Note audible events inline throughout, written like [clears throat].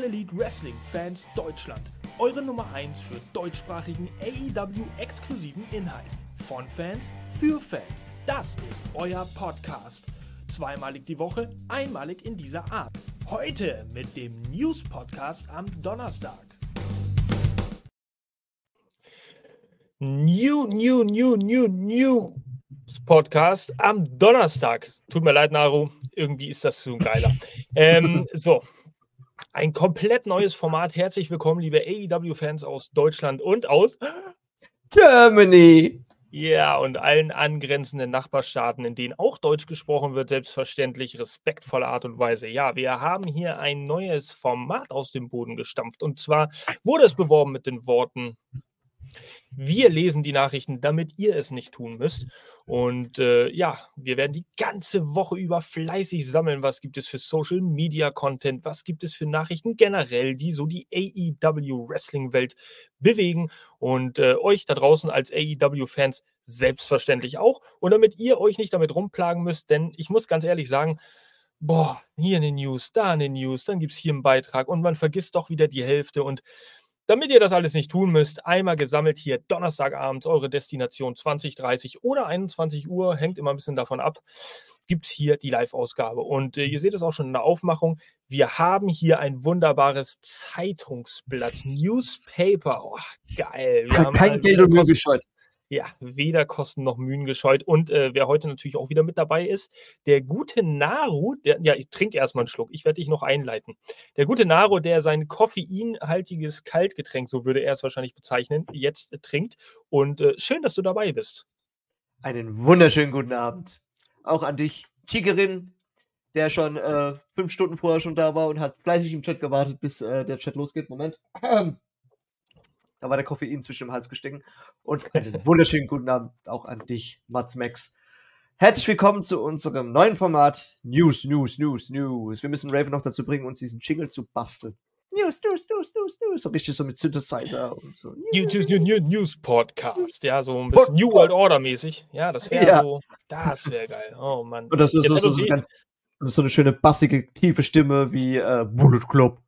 All Elite Wrestling Fans Deutschland. Eure Nummer 1 für deutschsprachigen AEW-exklusiven Inhalt. Von Fans für Fans. Das ist euer Podcast. Zweimalig die Woche, einmalig in dieser Art. Heute mit dem News-Podcast am Donnerstag. New, new, new, new, new Podcast am Donnerstag. Tut mir leid, Naru. Irgendwie ist das zu geiler. [laughs] ähm, so, ein komplett neues Format. Herzlich willkommen, liebe AEW-Fans aus Deutschland und aus Germany. Ja, und allen angrenzenden Nachbarstaaten, in denen auch Deutsch gesprochen wird, selbstverständlich respektvolle Art und Weise. Ja, wir haben hier ein neues Format aus dem Boden gestampft. Und zwar wurde es beworben mit den Worten wir lesen die Nachrichten, damit ihr es nicht tun müsst. Und äh, ja, wir werden die ganze Woche über fleißig sammeln. Was gibt es für Social Media Content? Was gibt es für Nachrichten generell, die so die AEW Wrestling Welt bewegen? Und äh, euch da draußen als AEW Fans selbstverständlich auch. Und damit ihr euch nicht damit rumplagen müsst, denn ich muss ganz ehrlich sagen, boah, hier eine News, da eine News, dann gibt es hier einen Beitrag und man vergisst doch wieder die Hälfte. Und damit ihr das alles nicht tun müsst, einmal gesammelt hier Donnerstagabends eure Destination 20, 30 oder 21 Uhr, hängt immer ein bisschen davon ab, gibt es hier die Live-Ausgabe. Und äh, ihr seht es auch schon in der Aufmachung. Wir haben hier ein wunderbares Zeitungsblatt, Newspaper. Oh, geil. Wir Kein Geld und Mühe gescheut. Ja, weder Kosten noch Mühen gescheut. Und äh, wer heute natürlich auch wieder mit dabei ist, der gute Naru, der, ja, ich trinke erstmal einen Schluck, ich werde dich noch einleiten. Der gute Naru, der sein koffeinhaltiges Kaltgetränk, so würde er es wahrscheinlich bezeichnen, jetzt äh, trinkt. Und äh, schön, dass du dabei bist. Einen wunderschönen guten Abend. Auch an dich, Chikerin, der schon äh, fünf Stunden vorher schon da war und hat fleißig im Chat gewartet, bis äh, der Chat losgeht. Moment. [clears throat] Da war der Koffein zwischen dem Hals gestecken. Und einen wunderschönen guten Abend auch an dich, Mats Max. Herzlich willkommen zu unserem neuen Format News, News, News, News. Wir müssen Raven noch dazu bringen, uns diesen Jingle zu basteln. News, News, News, News, News. So richtig so mit Synthesizer und so. News, News, News, News Podcast. Ja, so ein bisschen New World Order mäßig. Ja, das wäre ja. so, das wäre geil. Oh Mann. Und das ist so, so, so, ganz, so eine schöne bassige, tiefe Stimme wie äh, Bullet Club.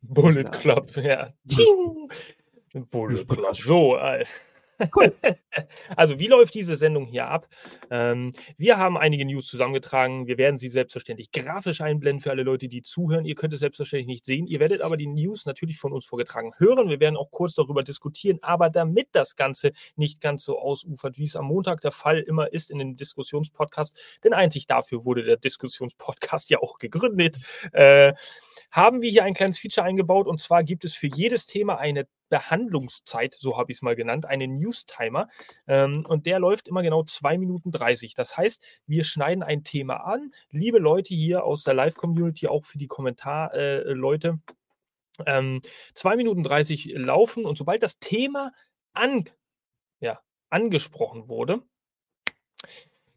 Bullet Club, ja. Bullet Club. So, äh, Cool. [laughs] Also, wie läuft diese Sendung hier ab? Ähm, wir haben einige News zusammengetragen. Wir werden sie selbstverständlich grafisch einblenden für alle Leute, die zuhören. Ihr könnt es selbstverständlich nicht sehen. Ihr werdet aber die News natürlich von uns vorgetragen hören. Wir werden auch kurz darüber diskutieren. Aber damit das Ganze nicht ganz so ausufert, wie es am Montag der Fall immer ist in dem Diskussionspodcast, denn einzig dafür wurde der Diskussionspodcast [laughs] ja auch gegründet, äh, haben wir hier ein kleines Feature eingebaut. Und zwar gibt es für jedes Thema eine Behandlungszeit, so habe ich es mal genannt, einen News-Timer. Ähm, und der läuft immer genau 2 Minuten 30. Das heißt, wir schneiden ein Thema an. Liebe Leute hier aus der Live-Community, auch für die Kommentarleute, äh, ähm, 2 Minuten 30 laufen und sobald das Thema an, ja, angesprochen wurde,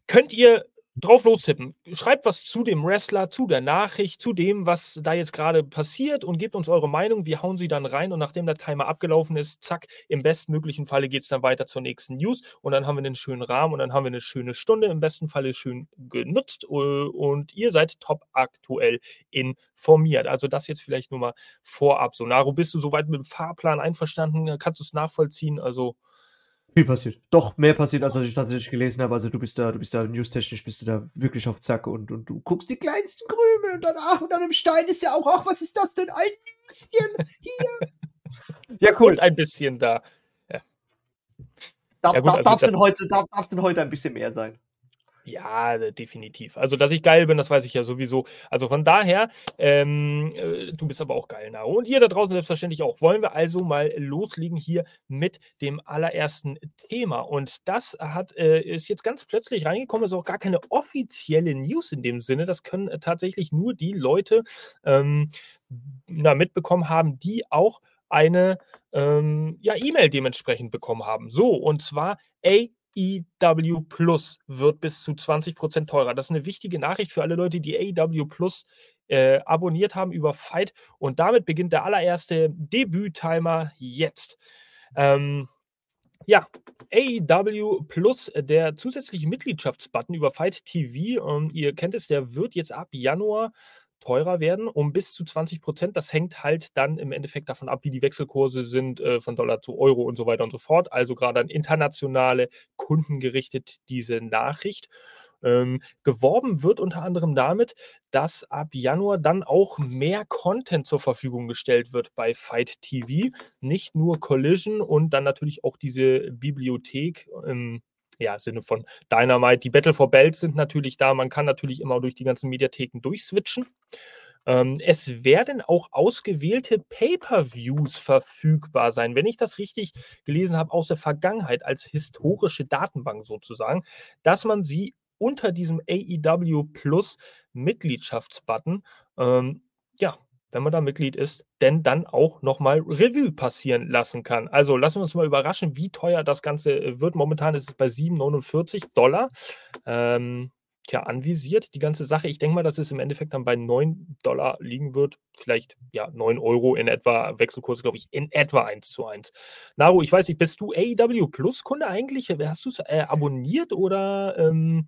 könnt ihr drauf lostippen. Schreibt was zu dem Wrestler, zu der Nachricht, zu dem, was da jetzt gerade passiert und gebt uns eure Meinung. Wir hauen sie dann rein und nachdem der Timer abgelaufen ist, zack, im bestmöglichen Falle geht es dann weiter zur nächsten News und dann haben wir einen schönen Rahmen und dann haben wir eine schöne Stunde, im besten Falle schön genutzt äh, und ihr seid top aktuell informiert. Also das jetzt vielleicht nur mal vorab. So, Naru, bist du soweit mit dem Fahrplan einverstanden? Kannst du es nachvollziehen? Also viel passiert. Doch mehr passiert, als ich tatsächlich gelesen habe. Also du bist da, du bist da newstechnisch, bist du da wirklich auf Zack und, und du guckst die kleinsten Krümel und dann, ach, und dann im Stein ist ja auch, ach, was ist das denn? Ein Nüschen hier. ja, cool. Und ein bisschen da. Ja. Darf, ja, gut, also darf, denn heute, darf, darf denn heute ein bisschen mehr sein? Ja, definitiv. Also, dass ich geil bin, das weiß ich ja sowieso. Also von daher, ähm, äh, du bist aber auch geil, Naro. Und ihr da draußen selbstverständlich auch. Wollen wir also mal loslegen hier mit dem allerersten Thema. Und das hat, äh, ist jetzt ganz plötzlich reingekommen, ist auch gar keine offizielle News in dem Sinne. Das können äh, tatsächlich nur die Leute ähm, na, mitbekommen haben, die auch eine ähm, ja, E-Mail dementsprechend bekommen haben. So, und zwar A AEW Plus wird bis zu 20% teurer. Das ist eine wichtige Nachricht für alle Leute, die AEW Plus äh, abonniert haben über Fight. Und damit beginnt der allererste Debüt-Timer jetzt. Ähm, ja, AEW Plus, der zusätzliche Mitgliedschaftsbutton über Fight TV, ähm, ihr kennt es, der wird jetzt ab Januar teurer werden um bis zu 20 Prozent. Das hängt halt dann im Endeffekt davon ab, wie die Wechselkurse sind äh, von Dollar zu Euro und so weiter und so fort. Also gerade an internationale Kunden gerichtet diese Nachricht. Ähm, geworben wird unter anderem damit, dass ab Januar dann auch mehr Content zur Verfügung gestellt wird bei Fight TV. Nicht nur Collision und dann natürlich auch diese Bibliothek. Ähm, ja, Sinne von Dynamite. Die Battle for Belts sind natürlich da. Man kann natürlich immer durch die ganzen Mediatheken durchswitchen. Ähm, es werden auch ausgewählte Pay-per-Views verfügbar sein, wenn ich das richtig gelesen habe, aus der Vergangenheit als historische Datenbank sozusagen, dass man sie unter diesem AEW Plus Mitgliedschaftsbutton, ähm, ja, wenn man da Mitglied ist, denn dann auch nochmal Revue passieren lassen kann. Also lassen wir uns mal überraschen, wie teuer das Ganze äh, wird. Momentan ist es bei 7,49 Dollar. Ähm, tja, anvisiert, die ganze Sache. Ich denke mal, dass es im Endeffekt dann bei 9 Dollar liegen wird. Vielleicht, ja, 9 Euro in etwa. Wechselkurs, glaube ich, in etwa 1 zu 1. Naru, ich weiß nicht, bist du AEW Plus Kunde eigentlich? Hast du es äh, abonniert oder ähm,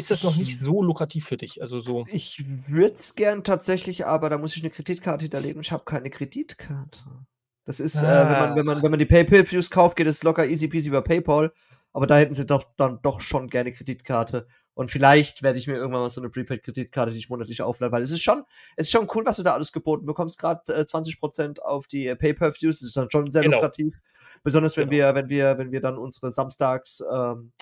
ist das noch nicht so lukrativ für dich? Also so. Ich würde es gern tatsächlich, aber da muss ich eine Kreditkarte hinterlegen ich habe keine Kreditkarte. Das ist, ah. äh, wenn, man, wenn, man, wenn man die PayPal-Views kauft, geht es locker easy peasy über PayPal. Aber da hätten sie doch dann doch schon gerne Kreditkarte. Und vielleicht werde ich mir irgendwann mal so eine Prepaid-Kreditkarte, die ich monatlich auflade, weil es ist schon, es ist schon cool, was du da alles geboten bekommst. Gerade äh, 20% auf die äh, Pay-Per-Views, das ist dann schon sehr genau. lukrativ. Besonders wenn genau. wir, wenn wir, wenn wir dann unsere Samstags ähm,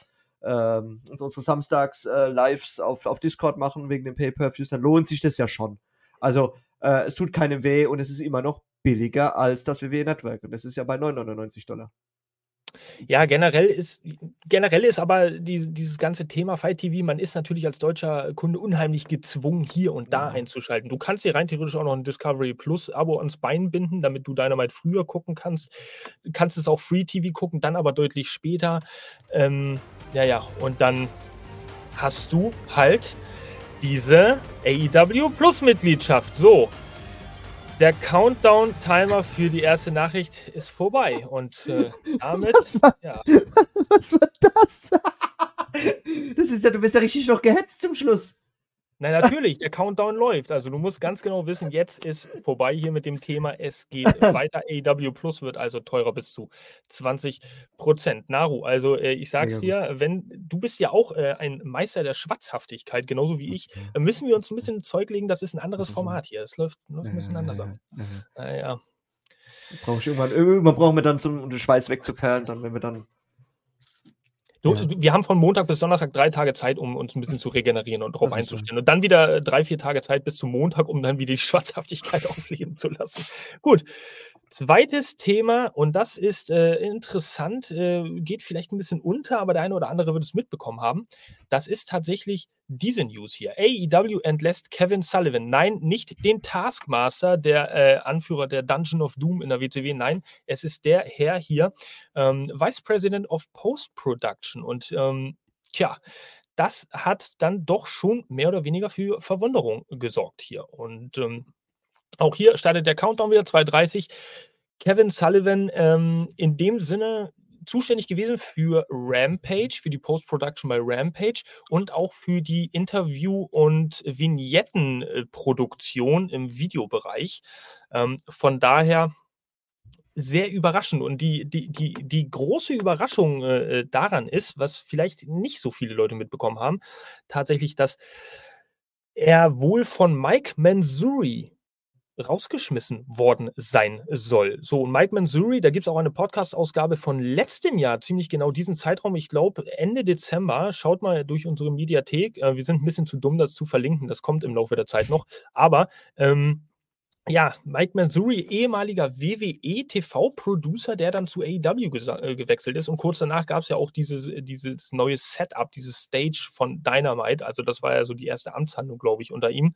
ähm, unsere Samstags-Lives äh, auf, auf Discord machen wegen den Pay-Per-Views, dann lohnt sich das ja schon. Also, äh, es tut keinem weh und es ist immer noch billiger als das WWE Network. Und das ist ja bei 9,99 Dollar. Ja, generell ist, generell ist aber die, dieses ganze Thema Fight TV, man ist natürlich als deutscher Kunde unheimlich gezwungen, hier und da ja. einzuschalten. Du kannst dir rein theoretisch auch noch ein Discovery Plus Abo ans Bein binden, damit du Dynamite früher gucken kannst. Du kannst es auch Free TV gucken, dann aber deutlich später. Ähm, ja, ja, und dann hast du halt diese AEW Plus Mitgliedschaft. So, der Countdown-Timer für die erste Nachricht ist vorbei. Und äh, damit. Was war, ja. [laughs] was war das? das ist ja, du bist ja richtig noch gehetzt zum Schluss. Nein, natürlich, der Countdown läuft. Also du musst ganz genau wissen, jetzt ist vorbei hier mit dem Thema. Es geht [laughs] weiter. AW Plus wird also teurer bis zu 20 Prozent. Naru, also äh, ich sag's ja, dir, wenn du bist ja auch äh, ein Meister der Schwatzhaftigkeit, genauso wie ich, äh, müssen wir uns ein bisschen Zeug legen. Das ist ein anderes Format hier. Es läuft, läuft ein bisschen anders ab. Naja. Brauche ich irgendwann, irgendwann brauchen wir dann, zum, um den Schweiß wegzuperlen, dann, wenn wir dann Du, ja. Wir haben von Montag bis Donnerstag drei Tage Zeit, um uns ein bisschen zu regenerieren und darauf einzustellen. Und dann wieder äh, drei, vier Tage Zeit bis zum Montag, um dann wieder die [laughs] Schwarzhaftigkeit aufleben zu lassen. Gut. Zweites Thema, und das ist äh, interessant, äh, geht vielleicht ein bisschen unter, aber der eine oder andere wird es mitbekommen haben. Das ist tatsächlich diese News hier. AEW entlässt Kevin Sullivan. Nein, nicht den Taskmaster, der äh, Anführer der Dungeon of Doom in der WCW. Nein, es ist der Herr hier, ähm, Vice President of Post-Production. Und ähm, tja, das hat dann doch schon mehr oder weniger für Verwunderung gesorgt hier. Und ähm, auch hier startet der Countdown wieder 2.30. Kevin Sullivan ähm, in dem Sinne zuständig gewesen für Rampage, für die Post-Production bei Rampage und auch für die Interview- und Vignettenproduktion im Videobereich. Ähm, von daher sehr überraschend. Und die, die, die, die große Überraschung äh, daran ist, was vielleicht nicht so viele Leute mitbekommen haben, tatsächlich, dass er wohl von Mike Manzuri rausgeschmissen worden sein soll. So, und Mike Manzuri, da gibt es auch eine Podcast-Ausgabe von letztem Jahr, ziemlich genau diesen Zeitraum, ich glaube Ende Dezember. Schaut mal durch unsere Mediathek. Äh, wir sind ein bisschen zu dumm, das zu verlinken. Das kommt im Laufe der Zeit noch. Aber ähm, ja, Mike Manzuri, ehemaliger WWE-TV-Producer, der dann zu AEW äh, gewechselt ist. Und kurz danach gab es ja auch dieses, dieses neue Setup, dieses Stage von Dynamite. Also das war ja so die erste Amtshandlung, glaube ich, unter ihm.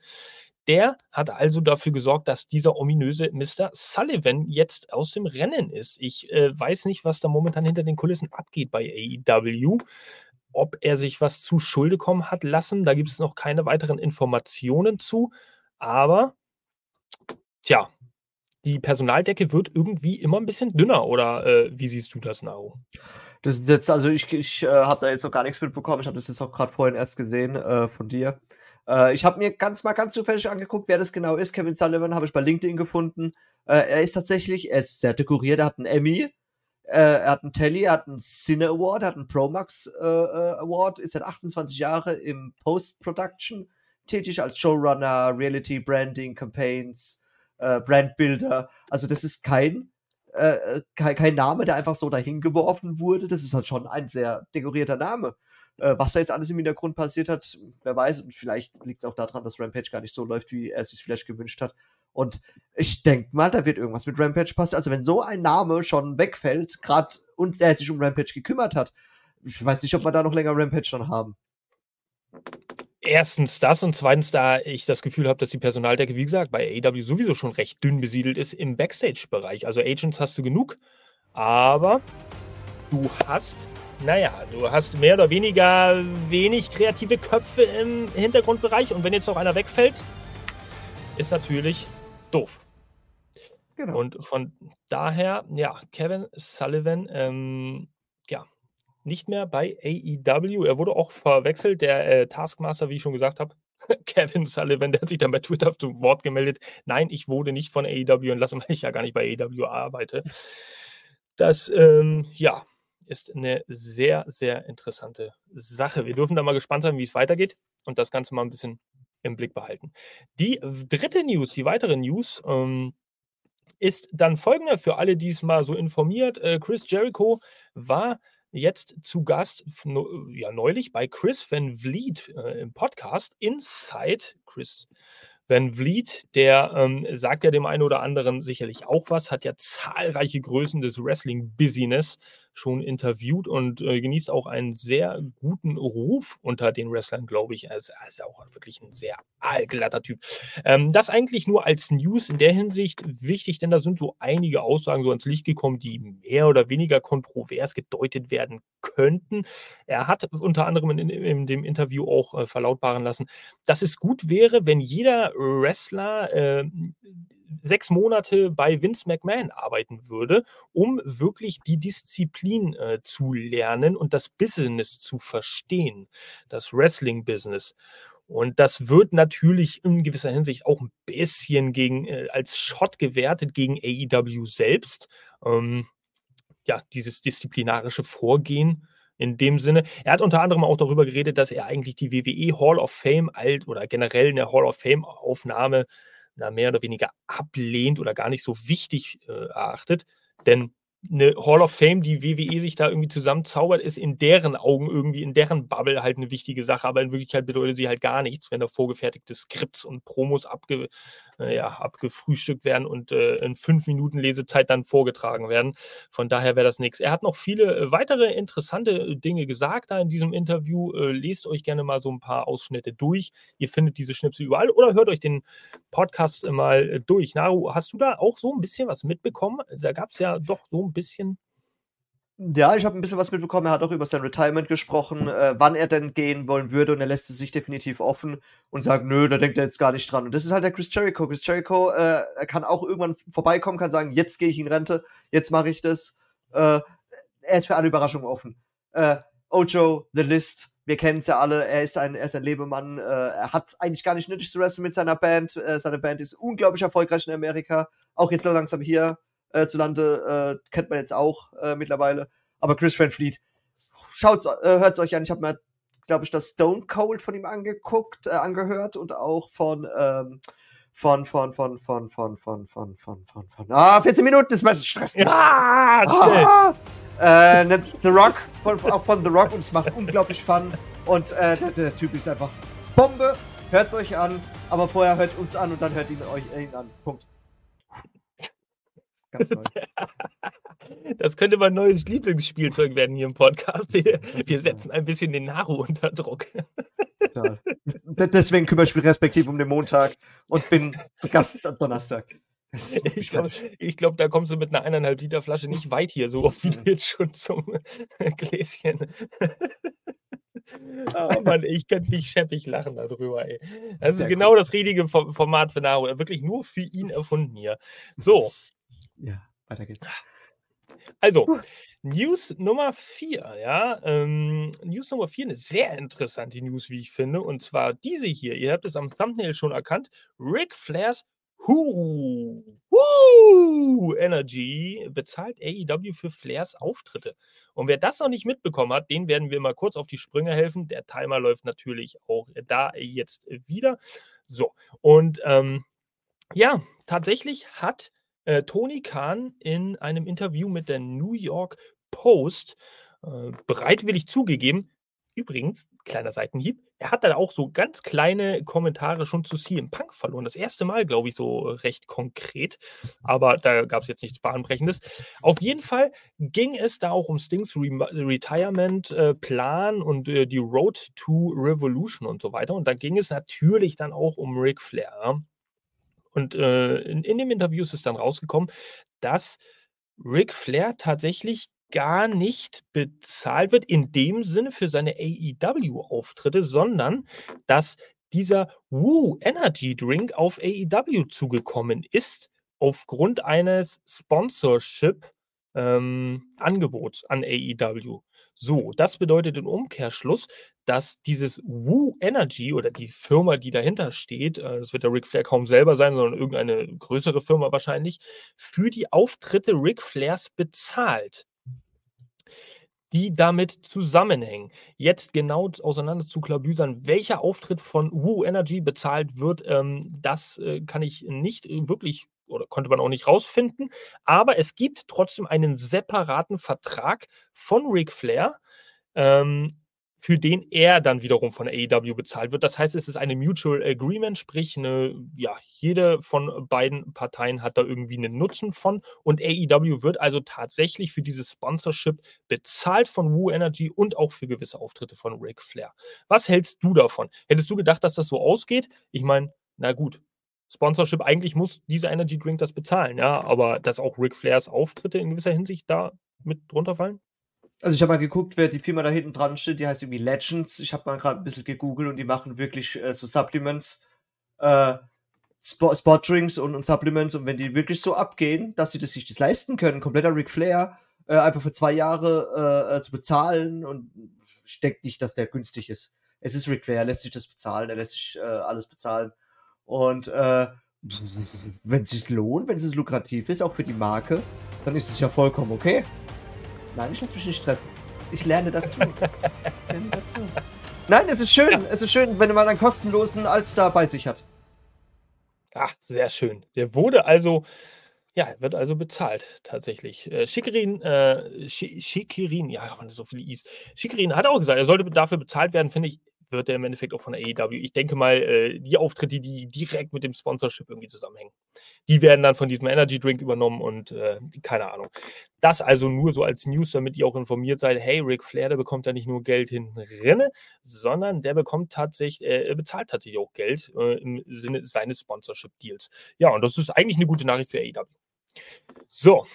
Der hat also dafür gesorgt, dass dieser ominöse Mr. Sullivan jetzt aus dem Rennen ist. Ich äh, weiß nicht, was da momentan hinter den Kulissen abgeht bei AEW. Ob er sich was zu Schulde kommen hat lassen, da gibt es noch keine weiteren Informationen zu. Aber, tja, die Personaldecke wird irgendwie immer ein bisschen dünner. Oder äh, wie siehst du das, Nao? Das ist jetzt, also ich, ich äh, habe da jetzt noch gar nichts mitbekommen. Ich habe das jetzt auch gerade vorhin erst gesehen äh, von dir. Äh, ich habe mir ganz mal ganz zufällig angeguckt, wer das genau ist. Kevin Sullivan habe ich bei LinkedIn gefunden. Äh, er ist tatsächlich, er ist sehr dekoriert, er hat einen Emmy, äh, er hat einen Telly, er hat einen Cine Award, er hat einen Promax Award, ist seit 28 Jahren im Post-Production tätig als Showrunner, Reality Branding, Campaigns, äh, Brandbuilder. Also das ist kein, äh, kein, kein Name, der einfach so dahin geworfen wurde. Das ist halt schon ein sehr dekorierter Name. Äh, was da jetzt alles im Hintergrund passiert hat, wer weiß. Und vielleicht liegt es auch daran, dass Rampage gar nicht so läuft, wie er es sich vielleicht gewünscht hat. Und ich denke mal, da wird irgendwas mit Rampage passieren. Also wenn so ein Name schon wegfällt, gerade und der sich um Rampage gekümmert hat, ich weiß nicht, ob wir da noch länger Rampage dann haben. Erstens das und zweitens, da ich das Gefühl habe, dass die Personaldecke, wie gesagt, bei AEW sowieso schon recht dünn besiedelt ist im Backstage-Bereich. Also Agents hast du genug, aber du hast naja, du hast mehr oder weniger wenig kreative Köpfe im Hintergrundbereich und wenn jetzt noch einer wegfällt, ist natürlich doof. Genau. Und von daher, ja, Kevin Sullivan, ähm, ja, nicht mehr bei AEW. Er wurde auch verwechselt, der äh, Taskmaster, wie ich schon gesagt habe. [laughs] Kevin Sullivan, der hat sich dann bei Twitter [laughs] zu Wort gemeldet. Nein, ich wurde nicht von AEW entlassen, [laughs] weil ich ja gar nicht bei AEW arbeite. Das, ähm, ja, ist eine sehr, sehr interessante Sache. Wir dürfen da mal gespannt sein, wie es weitergeht und das Ganze mal ein bisschen im Blick behalten. Die dritte News, die weitere News, ähm, ist dann folgender für alle, die es mal so informiert. Äh, Chris Jericho war jetzt zu Gast ja, neulich bei Chris Van Vliet äh, im Podcast Inside. Chris Van Vliet, der ähm, sagt ja dem einen oder anderen sicherlich auch was, hat ja zahlreiche Größen des Wrestling-Business schon interviewt und äh, genießt auch einen sehr guten Ruf unter den Wrestlern, glaube ich. Er ist, er ist, auch wirklich ein sehr allglatter Typ. Ähm, das eigentlich nur als News in der Hinsicht wichtig, denn da sind so einige Aussagen so ans Licht gekommen, die mehr oder weniger kontrovers gedeutet werden könnten. Er hat unter anderem in, in, in dem Interview auch äh, verlautbaren lassen, dass es gut wäre, wenn jeder Wrestler äh, sechs Monate bei Vince McMahon arbeiten würde, um wirklich die Disziplin äh, zu lernen und das Business zu verstehen, das Wrestling-Business. Und das wird natürlich in gewisser Hinsicht auch ein bisschen gegen, äh, als Shot gewertet gegen AEW selbst. Ähm, ja, dieses disziplinarische Vorgehen in dem Sinne. Er hat unter anderem auch darüber geredet, dass er eigentlich die WWE Hall of Fame alt oder generell eine Hall of Fame Aufnahme na, mehr oder weniger ablehnt oder gar nicht so wichtig äh, erachtet. Denn eine Hall of Fame, die WWE sich da irgendwie zusammenzaubert, ist in deren Augen irgendwie, in deren Bubble halt eine wichtige Sache, aber in Wirklichkeit bedeutet sie halt gar nichts, wenn da vorgefertigte Skripts und Promos abge, ja, abgefrühstückt werden und äh, in fünf Minuten Lesezeit dann vorgetragen werden. Von daher wäre das nichts. Er hat noch viele äh, weitere interessante Dinge gesagt da in diesem Interview. Äh, lest euch gerne mal so ein paar Ausschnitte durch. Ihr findet diese Schnipsel überall oder hört euch den Podcast mal äh, durch. Naru, hast du da auch so ein bisschen was mitbekommen? Da gab es ja doch so ein bisschen ja, ich habe ein bisschen was mitbekommen. Er hat auch über sein Retirement gesprochen, äh, wann er denn gehen wollen würde. Und er lässt es sich definitiv offen und sagt, nö, da denkt er jetzt gar nicht dran. Und das ist halt der Chris Jericho. Chris Jericho, äh, er kann auch irgendwann vorbeikommen, kann sagen, jetzt gehe ich in Rente, jetzt mache ich das. Äh, er ist für alle Überraschungen offen. Äh, Ojo, The List, wir kennen es ja alle. Er ist ein, er ist ein Lebemann. Äh, er hat eigentlich gar nicht nötig zu wresteln mit seiner Band. Äh, seine Band ist unglaublich erfolgreich in Amerika. Auch jetzt langsam hier äh, zu Lande äh, kennt man jetzt auch äh, mittlerweile. Aber Chris Van Fleet, schaut's, äh, hört's euch an. Ich habe mir, glaube ich, das Stone Cold von ihm angeguckt, äh, angehört und auch von ähm, von, von, von, von, von, von, von, von, von, von, ah, 14 Minuten, das meiste Stress. Ja, ah, äh, ne, The Rock, von, auch von The Rock und es macht unglaublich Fun und äh, der, der, Typ ist einfach Bombe. Hört's euch an, aber vorher hört uns an und dann hört ihn euch ihn an. Punkt. Ganz neu. [laughs] Das könnte mein neues Lieblingsspielzeug werden hier im Podcast. Wir setzen ein bisschen den Naru unter Druck. Ja. [laughs] Deswegen kümmere ich mich respektiv um den Montag und bin zu Gast am Donnerstag. Ich glaube, glaub, da kommst du mit einer eineinhalb Liter Flasche nicht weit hier, so oft wie du jetzt schon zum [laughs] Gläschen. Oh Mann, ich könnte mich scheppig lachen darüber, ey. Das ist genau cool. das richtige Format für Naru. Wirklich nur für ihn erfunden hier. So, ja, weiter geht's. Also, News Nummer 4, ja. Ähm, News Nummer 4, eine sehr interessante News, wie ich finde. Und zwar diese hier. Ihr habt es am Thumbnail schon erkannt. Ric Flairs Who, Who Energy bezahlt AEW für Flairs Auftritte. Und wer das noch nicht mitbekommen hat, den werden wir mal kurz auf die Sprünge helfen. Der Timer läuft natürlich auch da jetzt wieder. So, und ähm, ja, tatsächlich hat äh, Tony Khan in einem Interview mit der New York Post äh, bereitwillig zugegeben, Übrigens, kleiner Seitenhieb, er hat dann auch so ganz kleine Kommentare schon zu CM Punk verloren. Das erste Mal, glaube ich, so recht konkret. Aber da gab es jetzt nichts Bahnbrechendes. Auf jeden Fall ging es da auch um Stings Re Retirement-Plan äh, und äh, die Road to Revolution und so weiter. Und da ging es natürlich dann auch um Ric Flair. Und äh, in, in dem Interview ist es dann rausgekommen, dass Ric Flair tatsächlich gar nicht bezahlt wird in dem Sinne für seine AEW-Auftritte, sondern dass dieser Woo Energy Drink auf AEW zugekommen ist aufgrund eines Sponsorship ähm, Angebots an AEW. So, das bedeutet im Umkehrschluss, dass dieses Woo Energy oder die Firma, die dahinter steht, äh, das wird der Ric Flair kaum selber sein, sondern irgendeine größere Firma wahrscheinlich, für die Auftritte Ric Flairs bezahlt die damit zusammenhängen. Jetzt genau auseinander zu klabüsern, welcher Auftritt von Woo Energy bezahlt wird, ähm, das äh, kann ich nicht wirklich oder konnte man auch nicht rausfinden. Aber es gibt trotzdem einen separaten Vertrag von Ric Flair, ähm, für den er dann wiederum von AEW bezahlt wird. Das heißt, es ist eine Mutual Agreement, sprich, eine, ja, jede von beiden Parteien hat da irgendwie einen Nutzen von und AEW wird also tatsächlich für dieses Sponsorship bezahlt von Woo Energy und auch für gewisse Auftritte von Ric Flair. Was hältst du davon? Hättest du gedacht, dass das so ausgeht? Ich meine, na gut, Sponsorship, eigentlich muss dieser Energy Drink das bezahlen, ja, aber dass auch Ric Flairs Auftritte in gewisser Hinsicht da mit drunter fallen? Also ich habe mal geguckt, wer die Firma da hinten dran steht, die heißt irgendwie Legends. Ich habe mal gerade ein bisschen gegoogelt und die machen wirklich äh, so Supplements, äh, Sport, Sportdrinks und, und Supplements und wenn die wirklich so abgehen, dass sie das sich das leisten können, kompletter Ric Flair, äh, einfach für zwei Jahre äh, äh, zu bezahlen und ich denke nicht, dass der günstig ist. Es ist Ric Flair, er lässt sich das bezahlen, er lässt sich äh, alles bezahlen. Und [laughs] wenn es sich lohnt, wenn es lukrativ ist, auch für die Marke, dann ist es ja vollkommen okay. Nein, ich lasse mich nicht treffen. Ich lerne dazu. [laughs] ich lerne dazu. Nein, es ist schön. Ja. Es ist schön, wenn man einen kostenlosen Alster bei sich hat. Ach, sehr schön. Der wurde also, ja, wird also bezahlt, tatsächlich. Äh, Schickerin, äh, Schickerin, ja, so viele Is. Schickerin hat auch gesagt, er sollte dafür bezahlt werden, finde ich wird er im Endeffekt auch von AEW. Ich denke mal, äh, die Auftritte, die direkt mit dem Sponsorship irgendwie zusammenhängen, die werden dann von diesem Energy Drink übernommen und äh, keine Ahnung. Das also nur so als News, damit ihr auch informiert seid. Hey, Ric Flair, der bekommt ja nicht nur Geld hinten rinne, sondern der bekommt tatsächlich, äh, bezahlt tatsächlich auch Geld äh, im Sinne seines Sponsorship Deals. Ja, und das ist eigentlich eine gute Nachricht für AEW. So,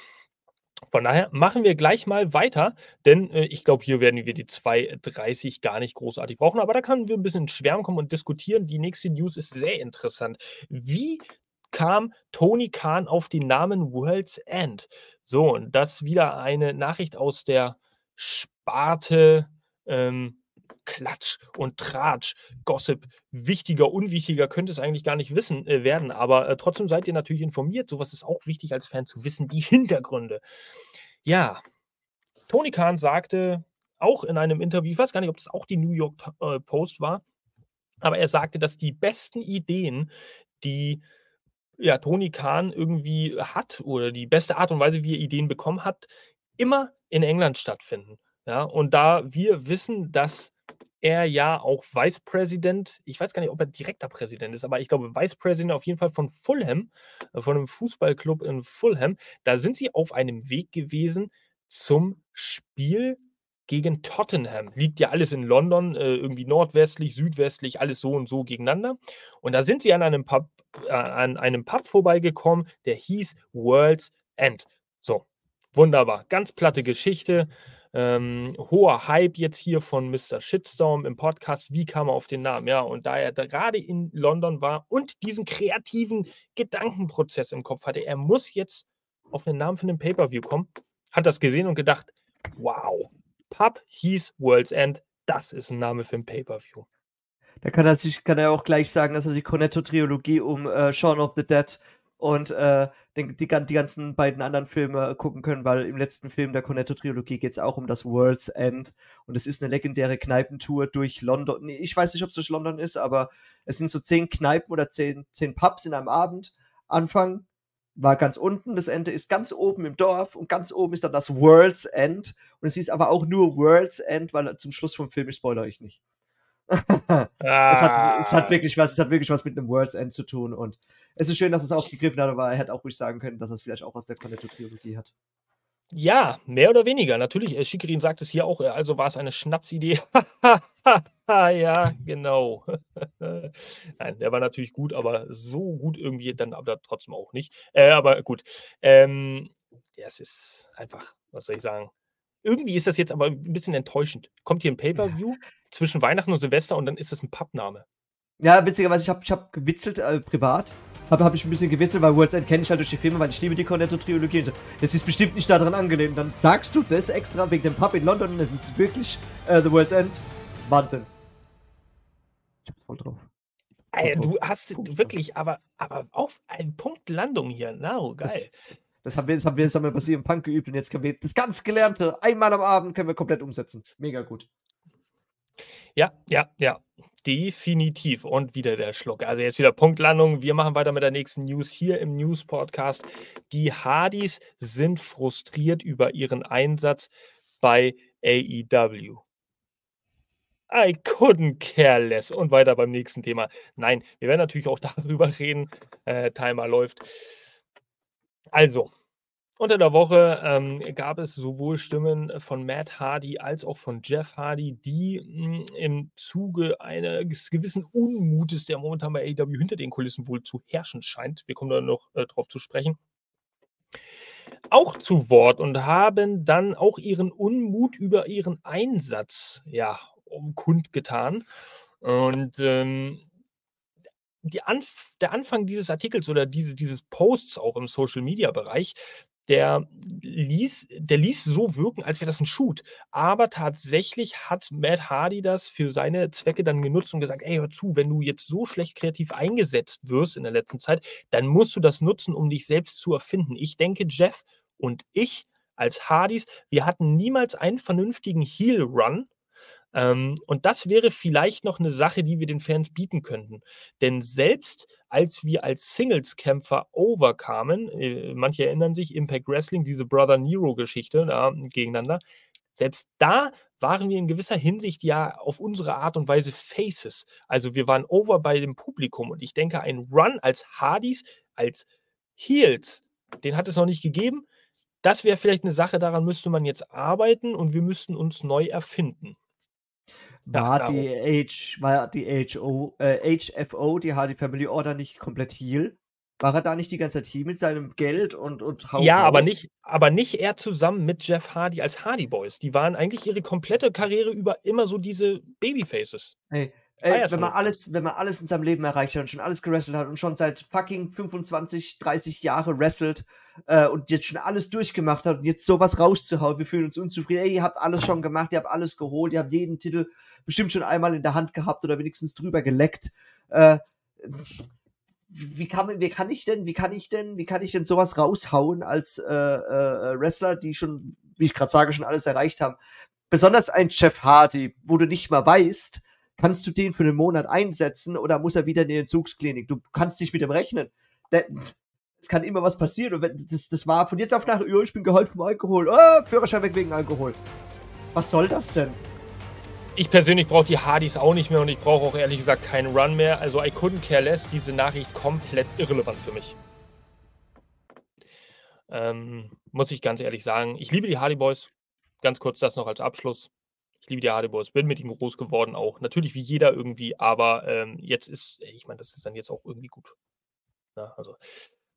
von daher machen wir gleich mal weiter, denn äh, ich glaube, hier werden wir die 2.30 gar nicht großartig brauchen, aber da können wir ein bisschen Schwärmen kommen und diskutieren. Die nächste News ist sehr interessant. Wie kam Tony Khan auf den Namen World's End? So, und das wieder eine Nachricht aus der Sparte ähm, Klatsch und Tratsch, Gossip, wichtiger, unwichtiger könnte es eigentlich gar nicht wissen äh, werden, aber äh, trotzdem seid ihr natürlich informiert. Sowas ist auch wichtig als Fan zu wissen, die Hintergründe. Ja, Tony Khan sagte auch in einem Interview, ich weiß gar nicht, ob das auch die New York äh, Post war, aber er sagte, dass die besten Ideen, die ja, Tony Khan irgendwie hat oder die beste Art und Weise, wie er Ideen bekommen hat, immer in England stattfinden. Ja, und da wir wissen, dass er ja auch Vice President, ich weiß gar nicht, ob er direkter Präsident ist, aber ich glaube Vice President auf jeden Fall von Fulham, äh, von einem Fußballclub in Fulham. Da sind sie auf einem Weg gewesen zum Spiel gegen Tottenham. Liegt ja alles in London, äh, irgendwie nordwestlich, südwestlich, alles so und so gegeneinander. Und da sind sie an einem Pub, äh, an einem Pub vorbeigekommen, der hieß World's End. So, wunderbar. Ganz platte Geschichte. Ähm, hoher Hype jetzt hier von Mr. Shitstorm im Podcast. Wie kam er auf den Namen? Ja, und da er da gerade in London war und diesen kreativen Gedankenprozess im Kopf hatte, er muss jetzt auf den Namen von dem Pay-Per-View kommen, hat das gesehen und gedacht, Wow. Pub hieß World's End. Das ist ein Name für ein Pay-Per-View. Da kann er sich, kann er auch gleich sagen, dass er die Cornetto-Trilogie um äh, Shaun of the Dead und äh, die, die, die, ganzen beiden anderen Filme gucken können, weil im letzten Film der Cornetto-Trilogie geht es auch um das World's End und es ist eine legendäre Kneipentour durch London. Ich weiß nicht, ob es durch London ist, aber es sind so zehn Kneipen oder zehn, zehn Pubs in einem Abend. Anfang war ganz unten, das Ende ist ganz oben im Dorf und ganz oben ist dann das World's End und es ist aber auch nur World's End, weil zum Schluss vom Film, ich spoilere euch nicht. ah. [laughs] es, hat, es, hat, wirklich was, es hat wirklich was mit einem World's End zu tun und es ist schön, dass es aufgegriffen hat, aber er hätte auch ruhig sagen können, dass er es vielleicht auch aus der Cornetto-Trilogie hat. Ja, mehr oder weniger. Natürlich, äh, Schickerin sagt es hier auch, äh, also war es eine Schnapsidee. [laughs] ja, genau. [laughs] Nein, der war natürlich gut, aber so gut irgendwie dann aber trotzdem auch nicht. Äh, aber gut. Ähm, ja, es ist einfach, was soll ich sagen? Irgendwie ist das jetzt aber ein bisschen enttäuschend. Kommt hier ein Pay-Per-View zwischen Weihnachten und Silvester und dann ist das ein Pappname. Ja, witzigerweise, ich habe ich hab gewitzelt äh, privat habe hab ich ein bisschen gewitzelt, weil World's End kenne ich halt durch die Filme, weil ich liebe die Cornetto-Trilogie. Das ist bestimmt nicht daran angelehnt. Dann sagst du das extra wegen dem Pub in London und es ist wirklich äh, The World's End. Wahnsinn. Ich hab voll drauf. Ey, du hast Punkt wirklich, aber, aber auf einen Punkt Landung hier. Na, no, geil. Das, das, haben wir, das haben wir, das haben wir bei CM Punk geübt und jetzt können wir das ganz Gelernte einmal am Abend können wir komplett umsetzen. Mega gut. Ja, ja, ja. Definitiv. Und wieder der Schluck. Also jetzt wieder Punktlandung. Wir machen weiter mit der nächsten News hier im News Podcast. Die Hardys sind frustriert über ihren Einsatz bei AEW. I couldn't care less. Und weiter beim nächsten Thema. Nein, wir werden natürlich auch [laughs] darüber reden. Äh, Timer läuft. Also, unter der Woche ähm, gab es sowohl Stimmen von Matt Hardy als auch von Jeff Hardy, die mh, hm, im Zuge eines gewissen Unmutes, der momentan bei AEW hinter den Kulissen wohl zu herrschen scheint, wir kommen da noch äh, drauf zu sprechen, auch zu Wort und haben dann auch ihren Unmut über ihren Einsatz ja, kundgetan. Und ähm, Anf der Anfang dieses Artikels oder diese, dieses Posts auch im Social Media Bereich der ließ, der ließ so wirken, als wäre das ein Shoot. Aber tatsächlich hat Matt Hardy das für seine Zwecke dann genutzt und gesagt, ey, hör zu, wenn du jetzt so schlecht kreativ eingesetzt wirst in der letzten Zeit, dann musst du das nutzen, um dich selbst zu erfinden. Ich denke, Jeff und ich als Hardys, wir hatten niemals einen vernünftigen Heel-Run ähm, und das wäre vielleicht noch eine Sache, die wir den Fans bieten könnten. Denn selbst als wir als Singles-Kämpfer overkamen, äh, manche erinnern sich, Impact Wrestling, diese Brother Nero-Geschichte da, gegeneinander, selbst da waren wir in gewisser Hinsicht ja auf unsere Art und Weise Faces. Also wir waren over bei dem Publikum und ich denke, ein Run als Hardys, als Heels, den hat es noch nicht gegeben. Das wäre vielleicht eine Sache, daran müsste man jetzt arbeiten und wir müssten uns neu erfinden. War ja, die H, war die HO, äh, HFO, die Hardy Family Order, nicht komplett heal? War er da nicht die ganze Zeit hier mit seinem Geld und, und Haut Ja, aber nicht, aber nicht er zusammen mit Jeff Hardy als Hardy Boys. Die waren eigentlich ihre komplette Karriere über immer so diese Babyfaces. Hey, Ey, wenn man alles, wenn man alles in seinem Leben erreicht hat und schon alles gewrestelt hat und schon seit fucking 25, 30 Jahre wrestelt äh, und jetzt schon alles durchgemacht hat und jetzt sowas rauszuhauen, wir fühlen uns unzufrieden. Ey, ihr habt alles schon gemacht, ihr habt alles geholt, ihr habt jeden Titel bestimmt schon einmal in der Hand gehabt oder wenigstens drüber geleckt. Äh, wie kann, wie kann ich denn, wie kann ich denn, wie kann ich denn sowas raushauen als äh, äh, Wrestler, die schon, wie ich gerade sage, schon alles erreicht haben? Besonders ein Jeff Hardy, wo du nicht mal weißt, kannst du den für einen Monat einsetzen oder muss er wieder in die Entzugsklinik? Du kannst nicht mit dem rechnen. Es kann immer was passieren. Und wenn, das, das war von jetzt auf nach, oh, ich bin geheult vom Alkohol. Oh, Führerschein weg wegen Alkohol. Was soll das denn? Ich persönlich brauche die Hardys auch nicht mehr und ich brauche auch ehrlich gesagt keinen Run mehr. Also I couldn't care less. Diese Nachricht komplett irrelevant für mich. Ähm, muss ich ganz ehrlich sagen. Ich liebe die Hardy Boys. Ganz kurz das noch als Abschluss. Ich liebe die Hardy Boys, bin mit ihm groß geworden auch. Natürlich wie jeder irgendwie, aber ähm, jetzt ist, ich meine, das ist dann jetzt auch irgendwie gut. Ja, also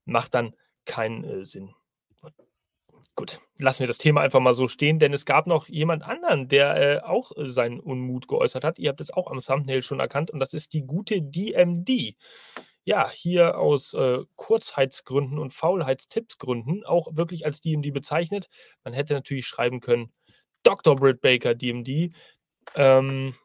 macht dann keinen äh, Sinn. Gut, lassen wir das Thema einfach mal so stehen, denn es gab noch jemand anderen, der äh, auch äh, seinen Unmut geäußert hat. Ihr habt es auch am Thumbnail schon erkannt und das ist die gute DMD. Ja, hier aus äh, Kurzheitsgründen und Faulheitstippsgründen auch wirklich als DMD bezeichnet. Man hätte natürlich schreiben können, Dr. Britt Baker, DMD. Ähm,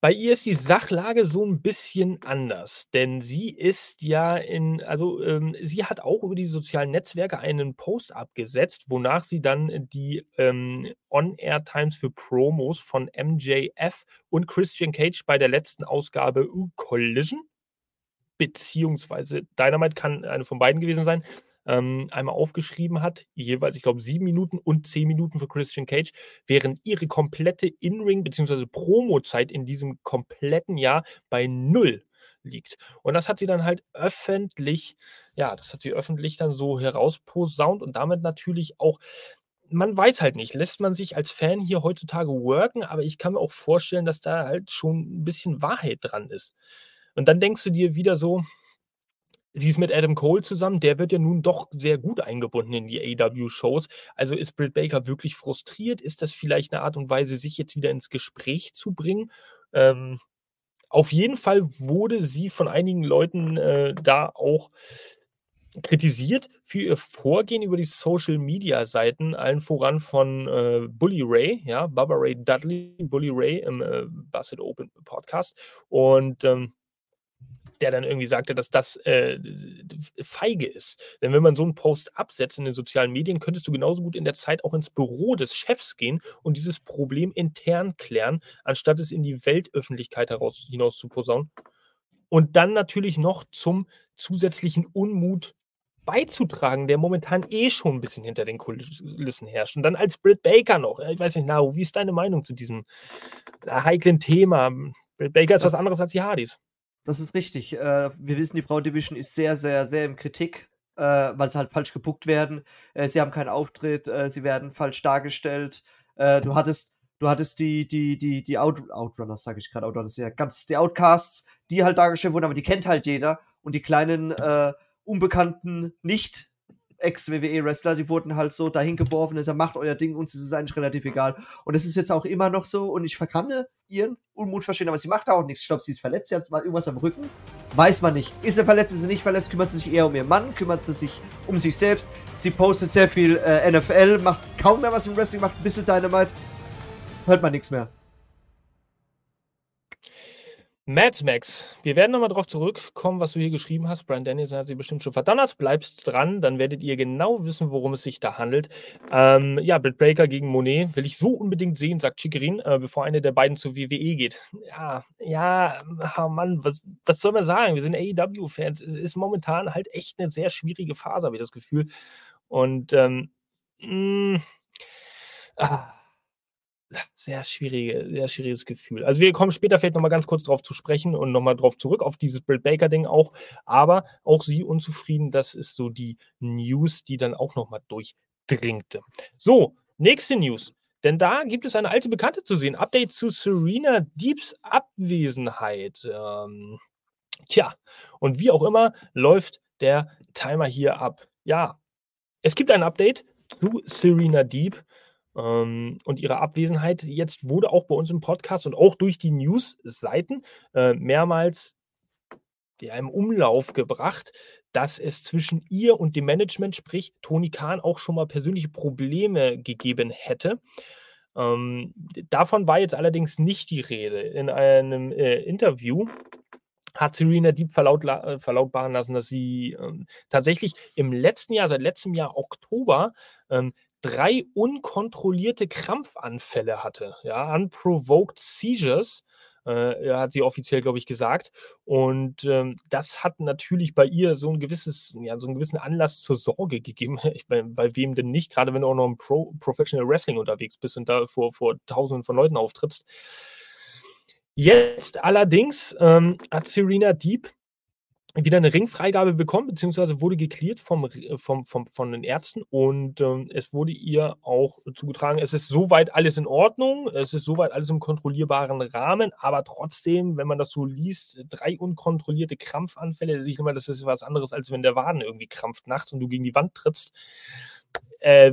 bei ihr ist die Sachlage so ein bisschen anders, denn sie ist ja in also, ähm, sie hat auch über die sozialen Netzwerke einen Post abgesetzt, wonach sie dann die, ähm, On-Air-Times für Promos von MJF und Christian Cage bei der letzten Ausgabe Collision beziehungsweise Dynamite kann eine von beiden gewesen sein, ähm, einmal aufgeschrieben hat, jeweils, ich glaube, sieben Minuten und zehn Minuten für Christian Cage, während ihre komplette In-Ring- bzw. Promo-Zeit in diesem kompletten Jahr bei null liegt. Und das hat sie dann halt öffentlich, ja, das hat sie öffentlich dann so herausposaunt und damit natürlich auch man weiß halt nicht, lässt man sich als Fan hier heutzutage worken, aber ich kann mir auch vorstellen, dass da halt schon ein bisschen Wahrheit dran ist. Und dann denkst du dir wieder so, Sie ist mit Adam Cole zusammen, der wird ja nun doch sehr gut eingebunden in die AEW-Shows. Also ist Britt Baker wirklich frustriert? Ist das vielleicht eine Art und Weise, sich jetzt wieder ins Gespräch zu bringen? Ähm, auf jeden Fall wurde sie von einigen Leuten äh, da auch kritisiert für ihr Vorgehen über die Social Media Seiten, allen voran von äh, Bully Ray, ja, Baba Ray Dudley, Bully Ray im äh, Basset Open Podcast. Und ähm, der dann irgendwie sagte, dass das äh, feige ist. Denn wenn man so einen Post absetzt in den sozialen Medien, könntest du genauso gut in der Zeit auch ins Büro des Chefs gehen und dieses Problem intern klären, anstatt es in die Weltöffentlichkeit heraus, hinaus zu posaunen. Und dann natürlich noch zum zusätzlichen Unmut beizutragen, der momentan eh schon ein bisschen hinter den Kulissen herrscht. Und dann als Britt Baker noch. Ich weiß nicht, Nao, wie ist deine Meinung zu diesem äh, heiklen Thema? Britt Baker ist das, was anderes als die Hardys. Das ist richtig. Äh, wir wissen, die Frauen-Division ist sehr, sehr, sehr im Kritik, äh, weil sie halt falsch gebuckt werden. Äh, sie haben keinen Auftritt, äh, sie werden falsch dargestellt. Äh, du hattest, du hattest die, die, die, die Out Outrunners, sage ich gerade, Outrunners, ja, ganz, die Outcasts, die halt dargestellt wurden, aber die kennt halt jeder. Und die kleinen, äh, Unbekannten nicht Ex-WWE-Wrestler, die wurden halt so dahin geworfen, also macht euer Ding, uns ist es eigentlich relativ egal. Und es ist jetzt auch immer noch so und ich verkanne ihren Unmut verstehen, aber sie macht auch nichts. Ich glaube, sie ist verletzt, sie hat mal irgendwas am Rücken. Weiß man nicht. Ist sie verletzt, ist sie nicht verletzt, kümmert sie sich eher um ihren Mann, kümmert sie sich um sich selbst. Sie postet sehr viel äh, NFL, macht kaum mehr was im Wrestling, macht ein bisschen Dynamite. Hört man nichts mehr. Mad Max, wir werden nochmal drauf zurückkommen, was du hier geschrieben hast. Brian Danielson hat sie bestimmt schon verdonnert. Bleibt dran, dann werdet ihr genau wissen, worum es sich da handelt. Ähm, ja, Britt Breaker gegen Monet will ich so unbedingt sehen, sagt Chikirin, äh, bevor eine der beiden zur WWE geht. Ja, ja, oh Mann, was, was soll man sagen? Wir sind AEW-Fans. Es ist momentan halt echt eine sehr schwierige Phase, habe ich das Gefühl. Und ähm, mh, mm, ah, sehr schwierige, sehr schwieriges Gefühl. Also wir kommen später vielleicht nochmal ganz kurz darauf zu sprechen und nochmal drauf zurück, auf dieses Britt Baker-Ding auch. Aber auch sie unzufrieden, das ist so die News, die dann auch nochmal durchdringte. So, nächste News. Denn da gibt es eine alte Bekannte zu sehen. Update zu Serena Deeps Abwesenheit. Ähm, tja, und wie auch immer läuft der Timer hier ab. Ja, es gibt ein Update zu Serena Deep und ihre Abwesenheit jetzt wurde auch bei uns im Podcast und auch durch die News-Seiten äh, mehrmals im Umlauf gebracht, dass es zwischen ihr und dem Management, sprich Toni Kahn, auch schon mal persönliche Probleme gegeben hätte. Ähm, davon war jetzt allerdings nicht die Rede. In einem äh, Interview hat Serena Deep verlaut, äh, verlautbaren lassen, dass sie ähm, tatsächlich im letzten Jahr, seit letztem Jahr Oktober, ähm, drei unkontrollierte Krampfanfälle hatte. Ja, unprovoked seizures, äh, hat sie offiziell, glaube ich, gesagt. Und ähm, das hat natürlich bei ihr so ein gewisses, ja, so einen gewissen Anlass zur Sorge gegeben. [laughs] Ich meine, bei wem denn nicht, gerade wenn du auch noch im Pro Professional Wrestling unterwegs bist und da vor, vor tausenden von Leuten auftrittst. Jetzt allerdings ähm, hat Serena Deep wieder eine Ringfreigabe bekommen, beziehungsweise wurde geklärt vom, vom, vom, von den Ärzten und ähm, es wurde ihr auch zugetragen, es ist soweit alles in Ordnung, es ist soweit alles im kontrollierbaren Rahmen, aber trotzdem, wenn man das so liest, drei unkontrollierte Krampfanfälle, ich meine, das ist was anderes, als wenn der Waden irgendwie krampft nachts und du gegen die Wand trittst äh,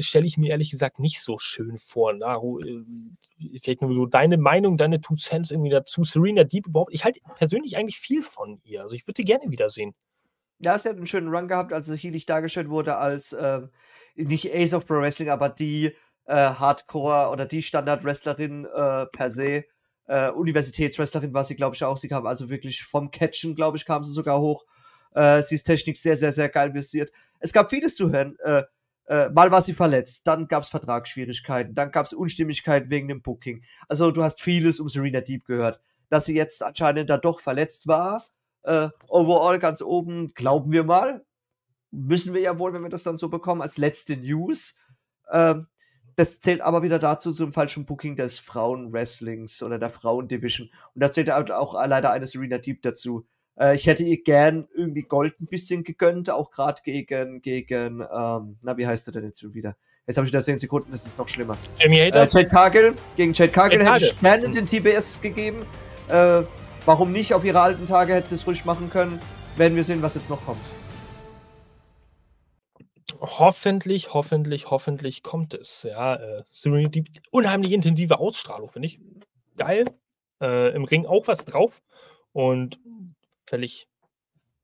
stelle ich mir ehrlich gesagt nicht so schön vor. Naru, äh, vielleicht nur so deine Meinung, deine Two Cents irgendwie dazu. Serena Deep überhaupt. Ich halte persönlich eigentlich viel von ihr. Also ich würde sie gerne wiedersehen. Ja, sie hat einen schönen Run gehabt, als sie heelig dargestellt wurde als äh, nicht Ace of Pro Wrestling, aber die äh, Hardcore oder die Standard-Wrestlerin äh, per se. Äh, Universitätswrestlerin war sie, glaube ich, auch. Sie kam also wirklich vom Catchen, glaube ich, kam sie sogar hoch. Äh, sie ist technisch sehr, sehr, sehr geil visiert. Es gab vieles zu hören. Äh, äh, mal war sie verletzt, dann gab es Vertragsschwierigkeiten, dann gab es Unstimmigkeiten wegen dem Booking. Also du hast vieles um Serena Deep gehört. Dass sie jetzt anscheinend da doch verletzt war, äh, overall ganz oben, glauben wir mal. Müssen wir ja wohl, wenn wir das dann so bekommen, als letzte News. Ähm, das zählt aber wieder dazu zum falschen Booking des Frauenwrestlings oder der Frauendivision. Und da zählt halt auch leider eine Serena Deep dazu. Äh, ich hätte ihr gern irgendwie Gold ein bisschen gegönnt, auch gerade gegen, gegen, ähm, na, wie heißt er denn jetzt schon wieder? Jetzt habe ich wieder 10 Sekunden, das ist noch schlimmer. Jamie Hater? Äh, Chad Cargill, gegen Chad Cargill hätte ich gerne den TBS gegeben. Äh, warum nicht? Auf ihre alten Tage hätte sie es ruhig machen können. Werden wir sehen, was jetzt noch kommt. Hoffentlich, hoffentlich, hoffentlich kommt es. Ja, äh, unheimlich intensive Ausstrahlung, finde ich. Geil. Äh, Im Ring auch was drauf. Und völlig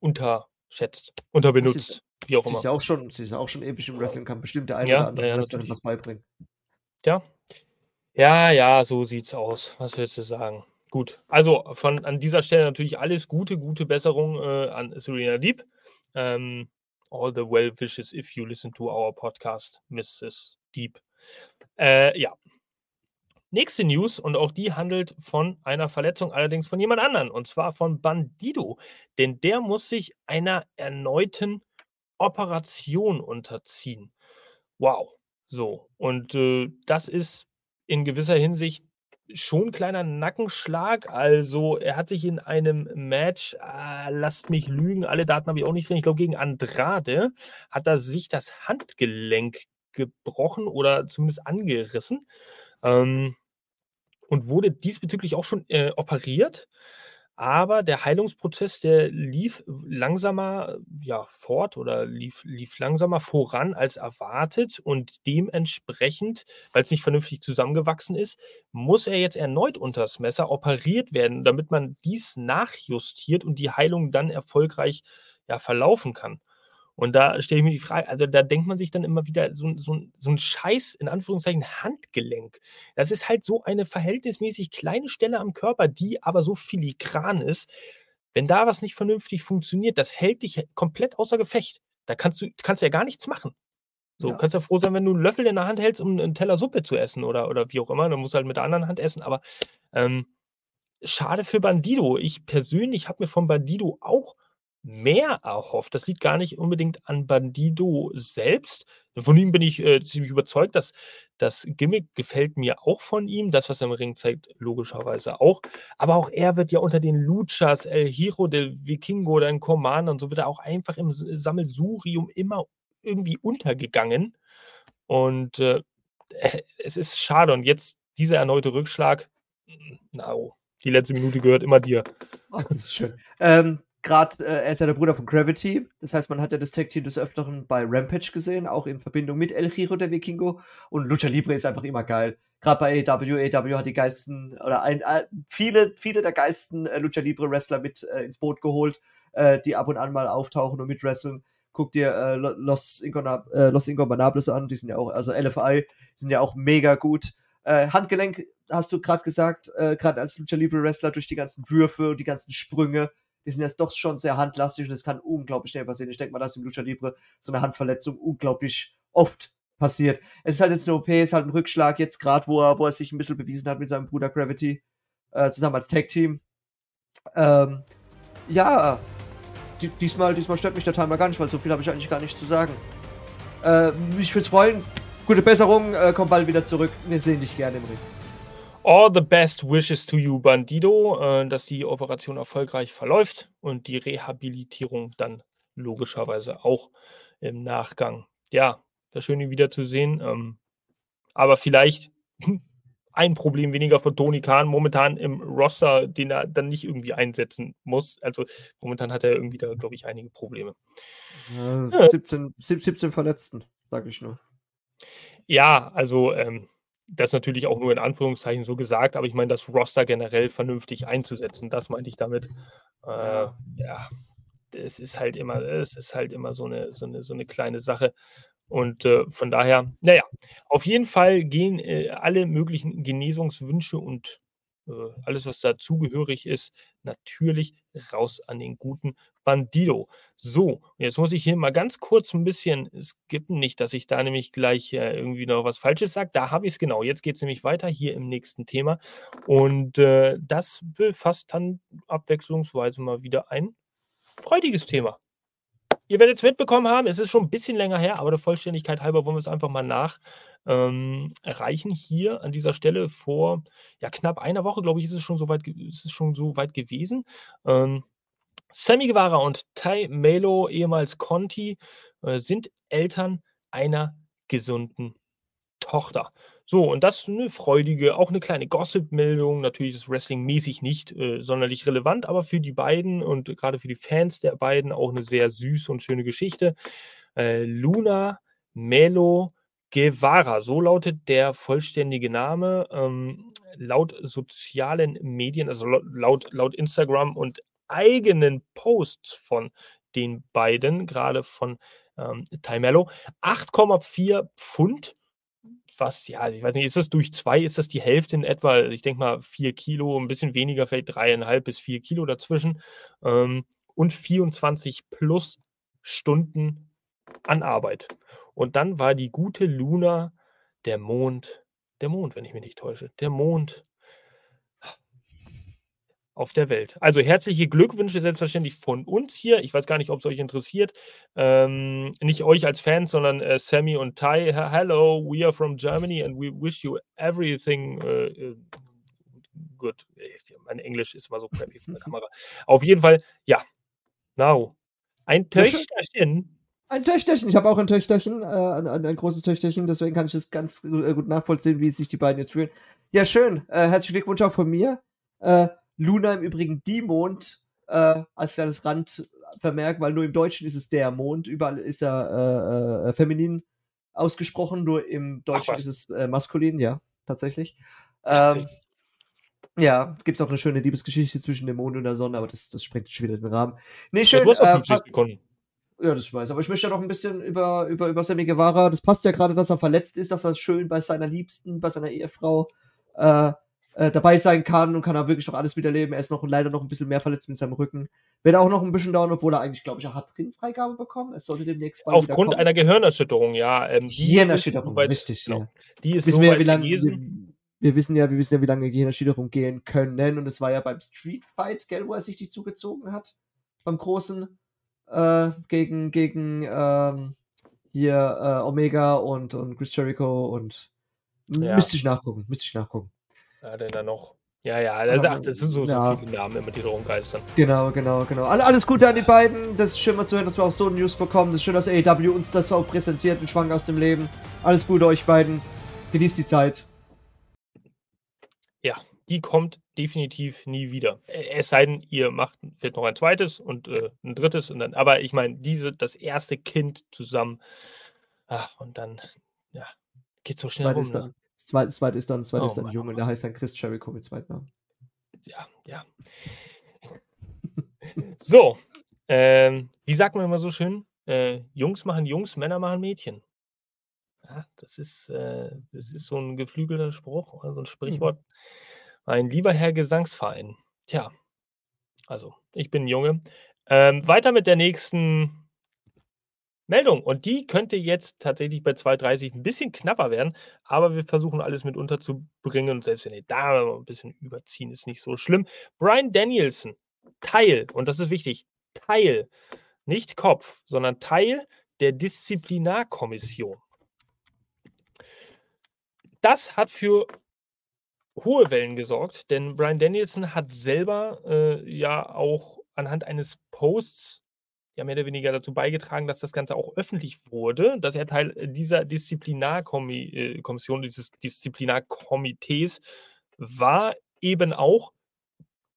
unterschätzt, unterbenutzt, wie auch sie immer. Ist ja auch schon, sie ist ja auch schon episch im Wrestling, kann bestimmt der eine ja, oder andere ja, Wrestler was beibringen. Ja. Ja, ja, so sieht's aus. Was willst du sagen? Gut. Also von an dieser Stelle natürlich alles Gute, gute Besserung äh, an Serena Deep. Ähm, all the well wishes if you listen to our podcast, Mrs. Deep. Äh, ja, Nächste News, und auch die handelt von einer Verletzung, allerdings von jemand anderen, und zwar von Bandido. Denn der muss sich einer erneuten Operation unterziehen. Wow. So. Und äh, das ist in gewisser Hinsicht schon ein kleiner Nackenschlag. Also, er hat sich in einem Match, äh, lasst mich lügen, alle Daten habe ich auch nicht drin, ich glaube, gegen Andrade hat er sich das Handgelenk gebrochen oder zumindest angerissen. Ähm, und wurde diesbezüglich auch schon äh, operiert. Aber der Heilungsprozess, der lief langsamer ja, fort oder lief, lief langsamer voran als erwartet. Und dementsprechend, weil es nicht vernünftig zusammengewachsen ist, muss er jetzt erneut unters Messer operiert werden, damit man dies nachjustiert und die Heilung dann erfolgreich ja, verlaufen kann. Und da stelle ich mir die Frage, also da denkt man sich dann immer wieder so, so, so ein Scheiß, in Anführungszeichen, Handgelenk. Das ist halt so eine verhältnismäßig kleine Stelle am Körper, die aber so filigran ist. Wenn da was nicht vernünftig funktioniert, das hält dich komplett außer Gefecht. Da kannst du, kannst du ja gar nichts machen. So, ja. kannst ja froh sein, wenn du einen Löffel in der Hand hältst, um einen Teller Suppe zu essen oder, oder wie auch immer. Dann musst du halt mit der anderen Hand essen. Aber ähm, schade für Bandido. Ich persönlich habe mir von Bandido auch mehr erhofft. Das liegt gar nicht unbedingt an Bandido selbst. Von ihm bin ich äh, ziemlich überzeugt, dass das Gimmick gefällt mir auch von ihm. Das, was er im Ring zeigt, logischerweise auch. Aber auch er wird ja unter den Luchas, El Hiro del Vikingo, den Commander und so wird er auch einfach im Sammelsurium immer irgendwie untergegangen. Und äh, äh, es ist schade. Und jetzt dieser erneute Rückschlag. Na, oh, die letzte Minute gehört immer dir. Oh, [laughs] das ist schön. Ähm, gerade, äh, er ist ja der Bruder von Gravity. Das heißt, man hat ja das Tag-Team des Öfteren bei Rampage gesehen, auch in Verbindung mit El Giro der Vikingo. Und Lucha Libre ist einfach immer geil. Gerade bei AEW, AEW hat die geilsten, oder ein, äh, viele, viele der geilsten äh, Lucha Libre Wrestler mit äh, ins Boot geholt, äh, die ab und an mal auftauchen und mit wresteln. Guck dir äh, Los, Incona, Los Ingobernables an, die sind ja auch, also LFI, sind ja auch mega gut. Handgelenk hast du gerade gesagt, gerade als Lucha Libre Wrestler durch die ganzen Würfe und die ganzen Sprünge, die sind jetzt doch schon sehr handlastig und es kann unglaublich schnell passieren. Ich denke mal, dass im Lucha Libre so eine Handverletzung unglaublich oft passiert. Es ist halt jetzt eine OP, es ist halt ein Rückschlag jetzt gerade, wo er, wo er sich ein bisschen bewiesen hat mit seinem Bruder Gravity, äh, zusammen als Tag-Team. Ähm, ja, diesmal, diesmal stört mich der Timer gar nicht, weil so viel habe ich eigentlich gar nicht zu sagen. Äh, mich würde es freuen. Gute Besserung, äh, komm bald wieder zurück. Wir sehen dich gerne im Ring. All the best wishes to you, Bandido, äh, dass die Operation erfolgreich verläuft und die Rehabilitierung dann logischerweise auch im Nachgang. Ja, das schön, ihn wiederzusehen. Ähm, aber vielleicht [laughs] ein Problem weniger von Tony Khan momentan im Roster, den er dann nicht irgendwie einsetzen muss. Also momentan hat er irgendwie da, glaube ich, einige Probleme. Ja, 17, 17 Verletzten, sage ich nur. Ja, also ähm, das natürlich auch nur in Anführungszeichen so gesagt, aber ich meine, das Roster generell vernünftig einzusetzen, das meinte ich damit. Äh, ja, es ist halt immer, es ist halt immer so eine, so eine, so eine kleine Sache. Und äh, von daher, naja, auf jeden Fall gehen äh, alle möglichen Genesungswünsche und alles, was dazugehörig ist, natürlich raus an den guten Bandido. So, jetzt muss ich hier mal ganz kurz ein bisschen skippen, nicht, dass ich da nämlich gleich äh, irgendwie noch was Falsches sage. Da habe ich es genau. Jetzt geht es nämlich weiter hier im nächsten Thema. Und äh, das befasst dann abwechslungsweise mal wieder ein freudiges Thema. Ihr werdet es mitbekommen haben, es ist schon ein bisschen länger her, aber der Vollständigkeit halber wollen wir es einfach mal nachreichen. Ähm, hier an dieser Stelle vor ja, knapp einer Woche, glaube ich, ist es schon so weit, ist es schon so weit gewesen. Ähm, Sammy Guevara und Tai Melo, ehemals Conti, äh, sind Eltern einer gesunden Tochter. So, und das ist eine freudige, auch eine kleine Gossip-Meldung. Natürlich ist Wrestling mäßig nicht äh, sonderlich relevant, aber für die beiden und gerade für die Fans der beiden auch eine sehr süße und schöne Geschichte. Äh, Luna Melo Guevara, so lautet der vollständige Name. Ähm, laut sozialen Medien, also laut, laut Instagram und eigenen Posts von den beiden, gerade von ähm, Mello, 8,4 Pfund was, ja, ich weiß nicht, ist das durch zwei, ist das die Hälfte in etwa? Ich denke mal vier Kilo, ein bisschen weniger, vielleicht dreieinhalb bis vier Kilo dazwischen. Ähm, und 24 plus Stunden an Arbeit. Und dann war die gute Luna der Mond, der Mond, wenn ich mich nicht täusche, der Mond auf der Welt. Also herzliche Glückwünsche selbstverständlich von uns hier. Ich weiß gar nicht, ob es euch interessiert. Ähm, nicht euch als Fans, sondern äh, Sammy und Ty. Hello, we are from Germany and we wish you everything uh, good. Mein Englisch ist mal so crappy von der [laughs] Kamera. Auf jeden Fall, ja. Now. Ein Töchterchen. Ein Töchterchen. Ich habe auch ein Töchterchen, äh, ein, ein, großes Töchterchen, deswegen kann ich das ganz gut nachvollziehen, wie sich die beiden jetzt fühlen. Ja, schön. Äh, herzlichen Glückwunsch auch von mir. Äh, Luna im Übrigen die Mond äh, als kleines Randvermerk, weil nur im Deutschen ist es der Mond, überall ist er äh, äh, feminin ausgesprochen, nur im Deutschen ist es äh, maskulin, ja, tatsächlich. Ähm, ja, gibt es auch eine schöne Liebesgeschichte zwischen dem Mond und der Sonne, aber das, das sprengt schon wieder den Rahmen. Nee, schön. Ja, äh, ja, das weiß. Aber ich möchte ja noch ein bisschen über, über, über Sammy Guevara. Das passt ja gerade, dass er verletzt ist, dass er schön bei seiner Liebsten, bei seiner Ehefrau äh, äh, dabei sein kann und kann er wirklich noch alles miterleben. Er ist noch leider noch ein bisschen mehr verletzt mit seinem Rücken. Wird auch noch ein bisschen dauern, obwohl er eigentlich, glaube ich, er hat Ringfreigabe bekommen. Es sollte demnächst bald Aufgrund einer Gehirnerschütterung, ja. Ähm, Gehirnerschütterung, weit, richtig. Genau. Ja. Die ist wissen so wir, wie lange, wir, wir, wissen ja, wir wissen ja, wie lange Gehirnerschütterung gehen können. Und es war ja beim Street Fight, gell, wo er sich die zugezogen hat. Beim großen äh, gegen, gegen ähm, hier äh, Omega und, und Chris Jericho und ja. müsste ich nachgucken, müsste ich nachgucken. Ja, denn da noch? Ja, ja, also, ach, das sind so, ja. so viele Namen immer, die da rumgeistern. Genau, genau, genau. Alles Gute an die beiden. Das ist schön mal zu hören, dass wir auch so News bekommen. Das ist schön, dass AEW uns das auch präsentiert, ein Schwank aus dem Leben. Alles Gute euch beiden. Genießt die Zeit. Ja, die kommt definitiv nie wieder. Es sei denn, ihr macht vielleicht noch ein zweites und äh, ein drittes und dann, aber ich meine, diese, das erste Kind zusammen. Ach, und dann, ja, geht so schnell rum. Ne? Das zweite, das zweite ist dann, das zweite oh, ist dann ein Junge, der heißt dann Chris Jericho mit Zweitnamen. Ja, ja. so, ähm, wie sagt man immer so schön? Äh, Jungs machen Jungs, Männer machen Mädchen. Ja, das ist, äh, das ist so ein geflügelter Spruch, so ein mhm. Sprichwort. Mhm. Mein lieber Herr Gesangsverein. Tja, also, ich bin Junge. Ähm, weiter mit der nächsten Meldung. Und die könnte jetzt tatsächlich bei 2,30 ein bisschen knapper werden, aber wir versuchen alles mit unterzubringen. Und selbst wenn ihr da ein bisschen überziehen, ist nicht so schlimm. Brian Danielson, Teil, und das ist wichtig, Teil, nicht Kopf, sondern Teil der Disziplinarkommission. Das hat für hohe Wellen gesorgt, denn Brian Danielson hat selber äh, ja auch anhand eines Posts ja mehr oder weniger dazu beigetragen, dass das Ganze auch öffentlich wurde, dass er Teil dieser Disziplinarkommission, äh, dieses Disziplinarkomitees war, eben auch,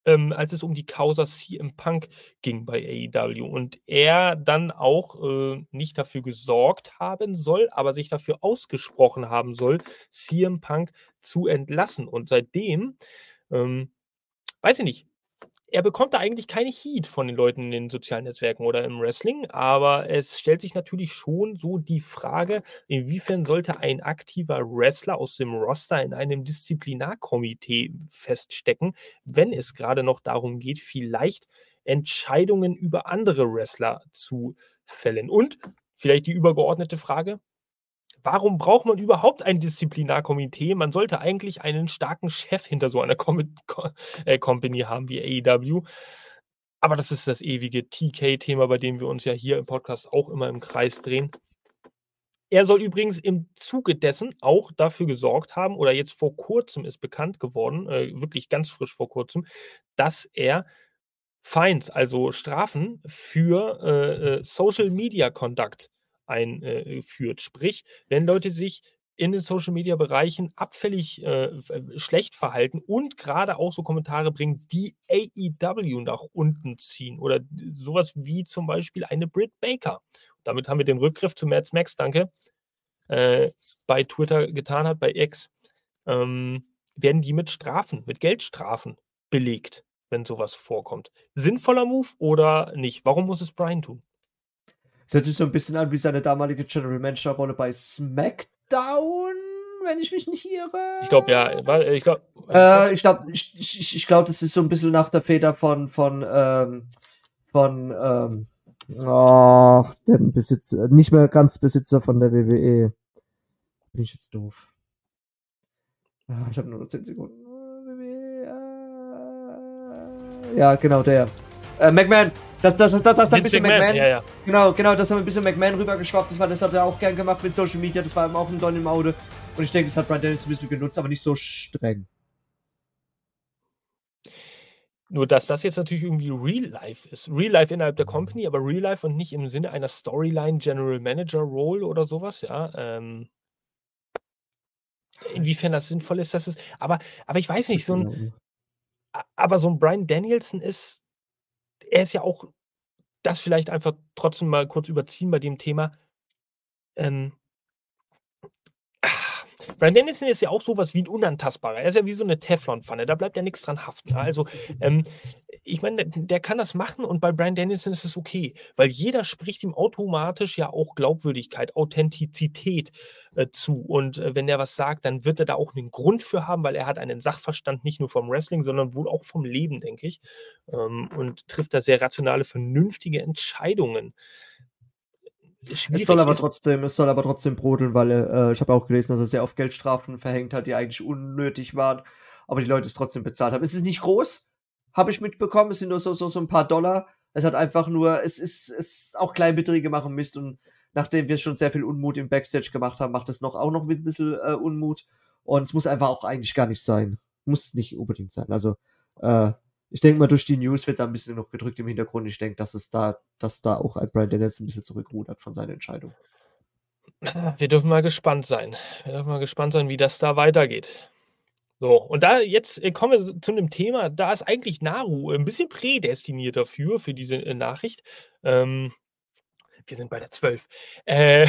ähm, als es um die Causa CM Punk ging bei AEW und er dann auch äh, nicht dafür gesorgt haben soll, aber sich dafür ausgesprochen haben soll, CM Punk zu entlassen. Und seitdem, ähm, weiß ich nicht, er bekommt da eigentlich keine Heat von den Leuten in den sozialen Netzwerken oder im Wrestling, aber es stellt sich natürlich schon so die Frage, inwiefern sollte ein aktiver Wrestler aus dem Roster in einem Disziplinarkomitee feststecken, wenn es gerade noch darum geht, vielleicht Entscheidungen über andere Wrestler zu fällen. Und vielleicht die übergeordnete Frage, warum braucht man überhaupt ein Disziplinarkomitee? Man sollte eigentlich einen starken Chef hinter so einer Com Co äh, Company haben wie AEW. Aber das ist das ewige TK-Thema, bei dem wir uns ja hier im Podcast auch immer im Kreis drehen. Er soll übrigens im Zuge dessen auch dafür gesorgt haben, oder jetzt vor kurzem ist bekannt geworden, äh, wirklich ganz frisch vor kurzem, dass er Fines, also Strafen für äh, äh Social Media Conduct einführt. Sprich, wenn Leute sich in den Social Media Bereichen abfällig äh, äh, schlecht verhalten und gerade auch so Kommentare bringen, die AEW nach unten ziehen oder sowas wie zum Beispiel eine Britt Baker. Damit haben wir den Rückgriff zu Mads Max, danke, äh, bei Twitter getan hat, bei X, ähm, werden die mit Strafen, mit Geldstrafen belegt, wenn sowas vorkommt. Sinnvoller Move oder nicht? Warum muss es Brian tun? Es hört sich so ein bisschen an wie seine damalige General Manager-Rolle bei SmackDown, wenn ich mich nicht irre. Ich glaube, ja. Ich glaube, äh, ich, glaub, ich, ich, ich glaube, das ist so ein bisschen nach der Feder von, von, ähm, von, ähm, oh, dem Besitzer, nicht mehr ganz Besitzer von der WWE. Bin ich jetzt doof. Ah, ich habe nur noch 10 Sekunden. E, ja, genau, der. Äh, McMahon, dass, dass, dass, dass da ein bisschen McMahon, McMahon ja, ja. genau, genau, dass er ein bisschen McMahon rübergeschwappt ist, weil das hat er auch gern gemacht mit Social Media, das war ihm auch ein Don im Auge. Und ich denke, das hat Brian Daniels ein bisschen genutzt, aber nicht so streng. Nur, dass das jetzt natürlich irgendwie Real Life ist. Real Life innerhalb der Company, aber Real Life und nicht im Sinne einer Storyline General Manager Role oder sowas, ja. Ähm, inwiefern das sinnvoll ist, das ist. Aber, aber ich weiß nicht, so ein. Aber so ein Brian Danielson ist er ist ja auch das vielleicht einfach trotzdem mal kurz überziehen bei dem Thema. Ähm, Brian Dennison ist ja auch sowas wie ein Unantastbarer. Er ist ja wie so eine Teflonpfanne, da bleibt ja nichts dran haften. Also, ähm, ich meine, der kann das machen und bei Brian Dennison ist es okay, weil jeder spricht ihm automatisch ja auch Glaubwürdigkeit, Authentizität äh, zu. Und äh, wenn er was sagt, dann wird er da auch einen Grund für haben, weil er hat einen Sachverstand nicht nur vom Wrestling, sondern wohl auch vom Leben, denke ich. Ähm, und trifft da sehr rationale, vernünftige Entscheidungen. Schwierig es soll aber trotzdem, es soll aber trotzdem brodeln, weil äh, ich habe auch gelesen, dass er sehr oft Geldstrafen verhängt hat, die eigentlich unnötig waren, aber die Leute es trotzdem bezahlt haben. Es ist nicht groß, habe ich mitbekommen. Es sind nur so, so, so ein paar Dollar. Es hat einfach nur, es ist, es auch Kleinbeträge machen Mist und nachdem wir schon sehr viel Unmut im Backstage gemacht haben, macht es noch auch noch mit ein bisschen äh, Unmut. Und es muss einfach auch eigentlich gar nicht sein. Muss nicht unbedingt sein. Also, äh, ich denke mal, durch die News wird da ein bisschen noch gedrückt im Hintergrund. Ich denke, dass es da, dass da auch Brian Daniels ein bisschen zurückrudert von seiner Entscheidung. Wir dürfen mal gespannt sein. Wir dürfen mal gespannt sein, wie das da weitergeht. So, und da jetzt äh, kommen wir zu einem Thema, da ist eigentlich Naru ein bisschen prädestiniert dafür, für diese äh, Nachricht. Ähm, wir sind bei der 12. Äh,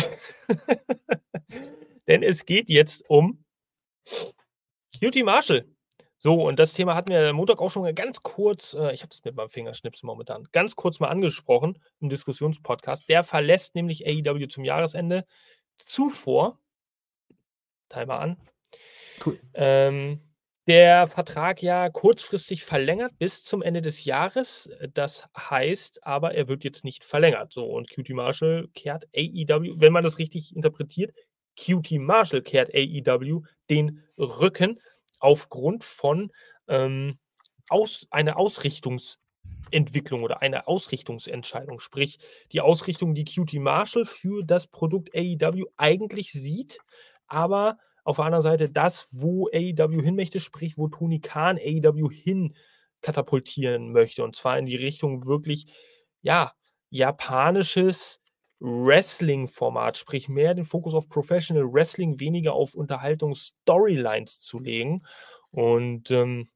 [laughs] denn es geht jetzt um Cutie Marshall. So, und das Thema hatten wir am Montag auch schon ganz kurz, äh, ich habe das mit meinem Fingerschnips momentan, ganz kurz mal angesprochen im Diskussionspodcast. Der verlässt nämlich AEW zum Jahresende. Zuvor, Timer an, Cool. Ähm, der Vertrag ja kurzfristig verlängert bis zum Ende des Jahres. Das heißt aber, er wird jetzt nicht verlängert. So, und QT Marshall kehrt AEW, wenn man das richtig interpretiert, QT Marshall kehrt AEW den Rücken aufgrund von ähm, aus, einer Ausrichtungsentwicklung oder einer Ausrichtungsentscheidung. Sprich, die Ausrichtung, die QT Marshall für das Produkt AEW eigentlich sieht, aber auf der anderen Seite das, wo AEW hin möchte, sprich, wo Tony Khan AEW hin katapultieren möchte. Und zwar in die Richtung wirklich, ja, japanisches Wrestling-Format, sprich mehr den Fokus auf Professional Wrestling, weniger auf Unterhaltungs-Storylines zu legen. Und ähm,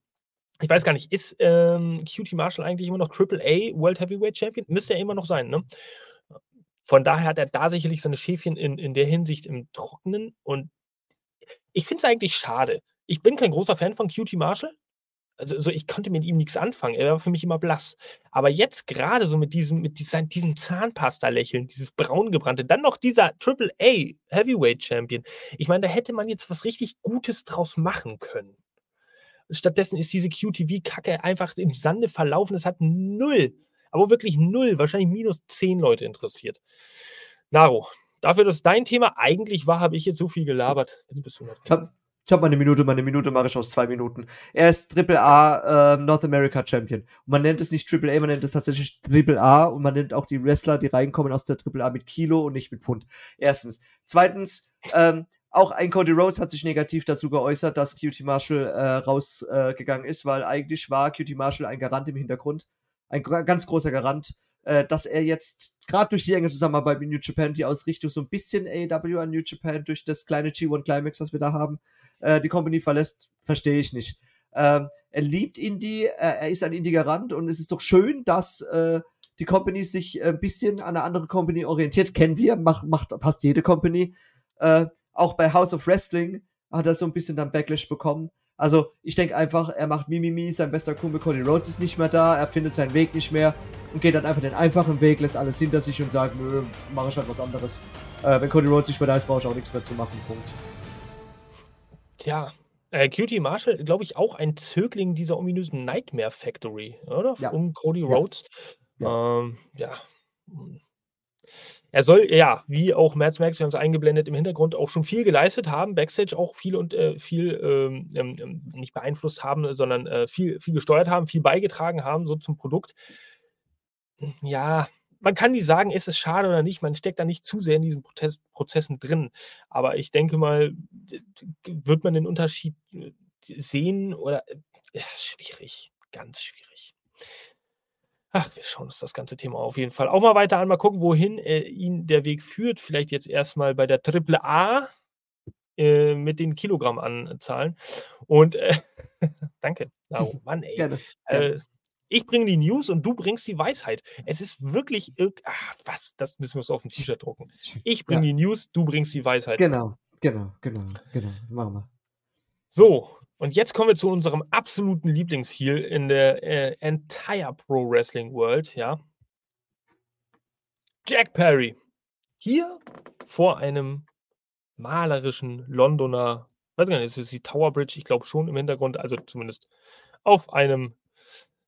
ich weiß gar nicht, ist ähm, QT Marshall eigentlich immer noch AAA World Heavyweight Champion? Müsste er immer noch sein, ne? Von daher hat er da sicherlich seine Schäfchen in, in der Hinsicht im Trockenen und ich finde es eigentlich schade. Ich bin kein großer Fan von QT Marshall. Also, so, ich konnte mit ihm nichts anfangen. Er war für mich immer blass. Aber jetzt gerade so mit diesem, mit diesem, diesem Zahnpasta-Lächeln, dieses braungebrannte, dann noch dieser Triple A Heavyweight Champion. Ich meine, da hätte man jetzt was richtig Gutes draus machen können. Stattdessen ist diese QTV-Kacke einfach im Sande verlaufen. Es hat null, aber wirklich null, wahrscheinlich minus zehn Leute interessiert. Naro, dafür, dass dein Thema eigentlich war, habe ich jetzt so viel gelabert. Jetzt bist du noch dran. Ich habe meine Minute, meine Minute mache ich aus zwei Minuten. Er ist Triple A äh, North America Champion. Und man nennt es nicht Triple A, man nennt es tatsächlich Triple A und man nennt auch die Wrestler, die reinkommen aus der Triple A mit Kilo und nicht mit Pfund. Erstens. Zweitens, ähm, auch ein Cody Rhodes hat sich negativ dazu geäußert, dass QT Marshall äh, rausgegangen äh, ist, weil eigentlich war QT Marshall ein Garant im Hintergrund. Ein ganz großer Garant, äh, dass er jetzt gerade durch die enge Zusammenarbeit mit New Japan die Ausrichtung so ein bisschen AEW an New Japan durch das kleine G1 Climax, was wir da haben, äh, die Company verlässt, verstehe ich nicht. Ähm, er liebt Indie, äh, er ist ein Indie-Garant und es ist doch schön, dass äh, die Company sich ein bisschen an eine andere Company orientiert. Kennen wir, macht, macht fast jede Company. Äh, auch bei House of Wrestling hat er so ein bisschen dann Backlash bekommen. Also ich denke einfach, er macht Mimimi, sein bester Kumpel Cody Rhodes ist nicht mehr da, er findet seinen Weg nicht mehr und geht dann einfach den einfachen Weg, lässt alles hinter sich und sagt, nö, mache ich halt was anderes. Äh, wenn Cody Rhodes nicht mehr da ist, brauche ich auch nichts mehr zu machen. Punkt. Tja, äh, Cutie Marshall, glaube ich, auch ein Zögling dieser ominösen Nightmare Factory, oder? Ja. Um Cody Rhodes. Ja. Ähm, ja. Er soll, ja, wie auch Mads Max, wir haben es eingeblendet, im Hintergrund auch schon viel geleistet haben, Backstage auch viel und äh, viel ähm, ähm, ähm nicht beeinflusst haben, sondern äh, viel, viel gesteuert haben, viel beigetragen haben, so zum Produkt. Ja, man kann nicht sagen, ist es schade oder nicht. Man steckt da nicht zu sehr in diesen Prozess, Prozessen drin. Aber ich denke mal, wird man den Unterschied äh, sehen oder äh, ja, schwierig, ganz schwierig. Ach, wir schauen uns das ganze Thema auf jeden Fall auch mal weiter an. Mal gucken, wohin äh, ihn der Weg führt. Vielleicht jetzt erstmal bei der Triple A äh, mit den Kilogrammanzahlen. Und äh, [laughs] danke. Oh Mann, ey. Gerne. Äh, ich bringe die News und du bringst die Weisheit. Es ist wirklich, ach, was, das müssen wir uns auf ein T-Shirt drucken. Ich bringe ja. die News, du bringst die Weisheit. Genau, genau, genau, genau. Machen wir. So, und jetzt kommen wir zu unserem absoluten Lieblingsheel in der äh, entire Pro Wrestling World, ja. Jack Perry. Hier vor einem malerischen Londoner, weiß gar nicht, ist es die Tower Bridge? Ich glaube schon im Hintergrund, also zumindest auf einem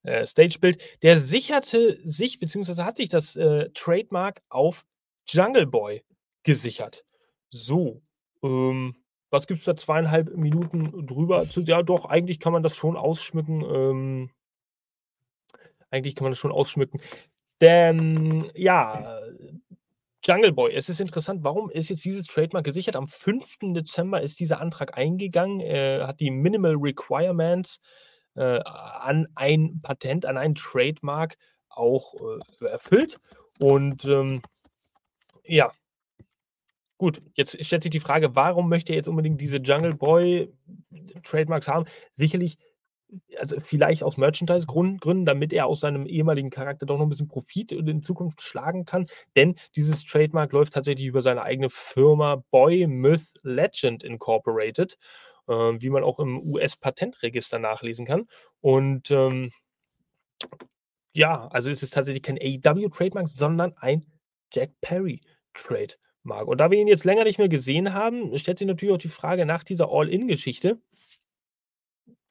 äh, Stagebild. Der sicherte sich, beziehungsweise hat sich das äh, Trademark auf Jungle Boy gesichert. So, ähm, was gibt es da zweieinhalb Minuten drüber? Ja, doch, eigentlich kann man das schon ausschmücken. Ähm, eigentlich kann man das schon ausschmücken. Denn, ja, Jungle Boy, es ist interessant, warum ist jetzt dieses Trademark gesichert? Am 5. Dezember ist dieser Antrag eingegangen, Er hat die Minimal Requirements äh, an ein Patent, an ein Trademark auch äh, erfüllt. Und ähm, ja, gut, jetzt stellt sich die Frage, warum möchte er jetzt unbedingt diese Jungle Boy Trademarks haben? Sicherlich also vielleicht aus Merchandise-Gründen, damit er aus seinem ehemaligen Charakter doch noch ein bisschen Profit in Zukunft schlagen kann. Denn dieses Trademark läuft tatsächlich über seine eigene Firma Boy Myth Legend Incorporated äh, wie man auch im US-Patentregister nachlesen kann. Und ähm, ja, also es ist tatsächlich kein AEW-Trademark, sondern ein Jack Perry-Trademark. Und da wir ihn jetzt länger nicht mehr gesehen haben, stellt sich natürlich auch die Frage nach dieser All-In-Geschichte.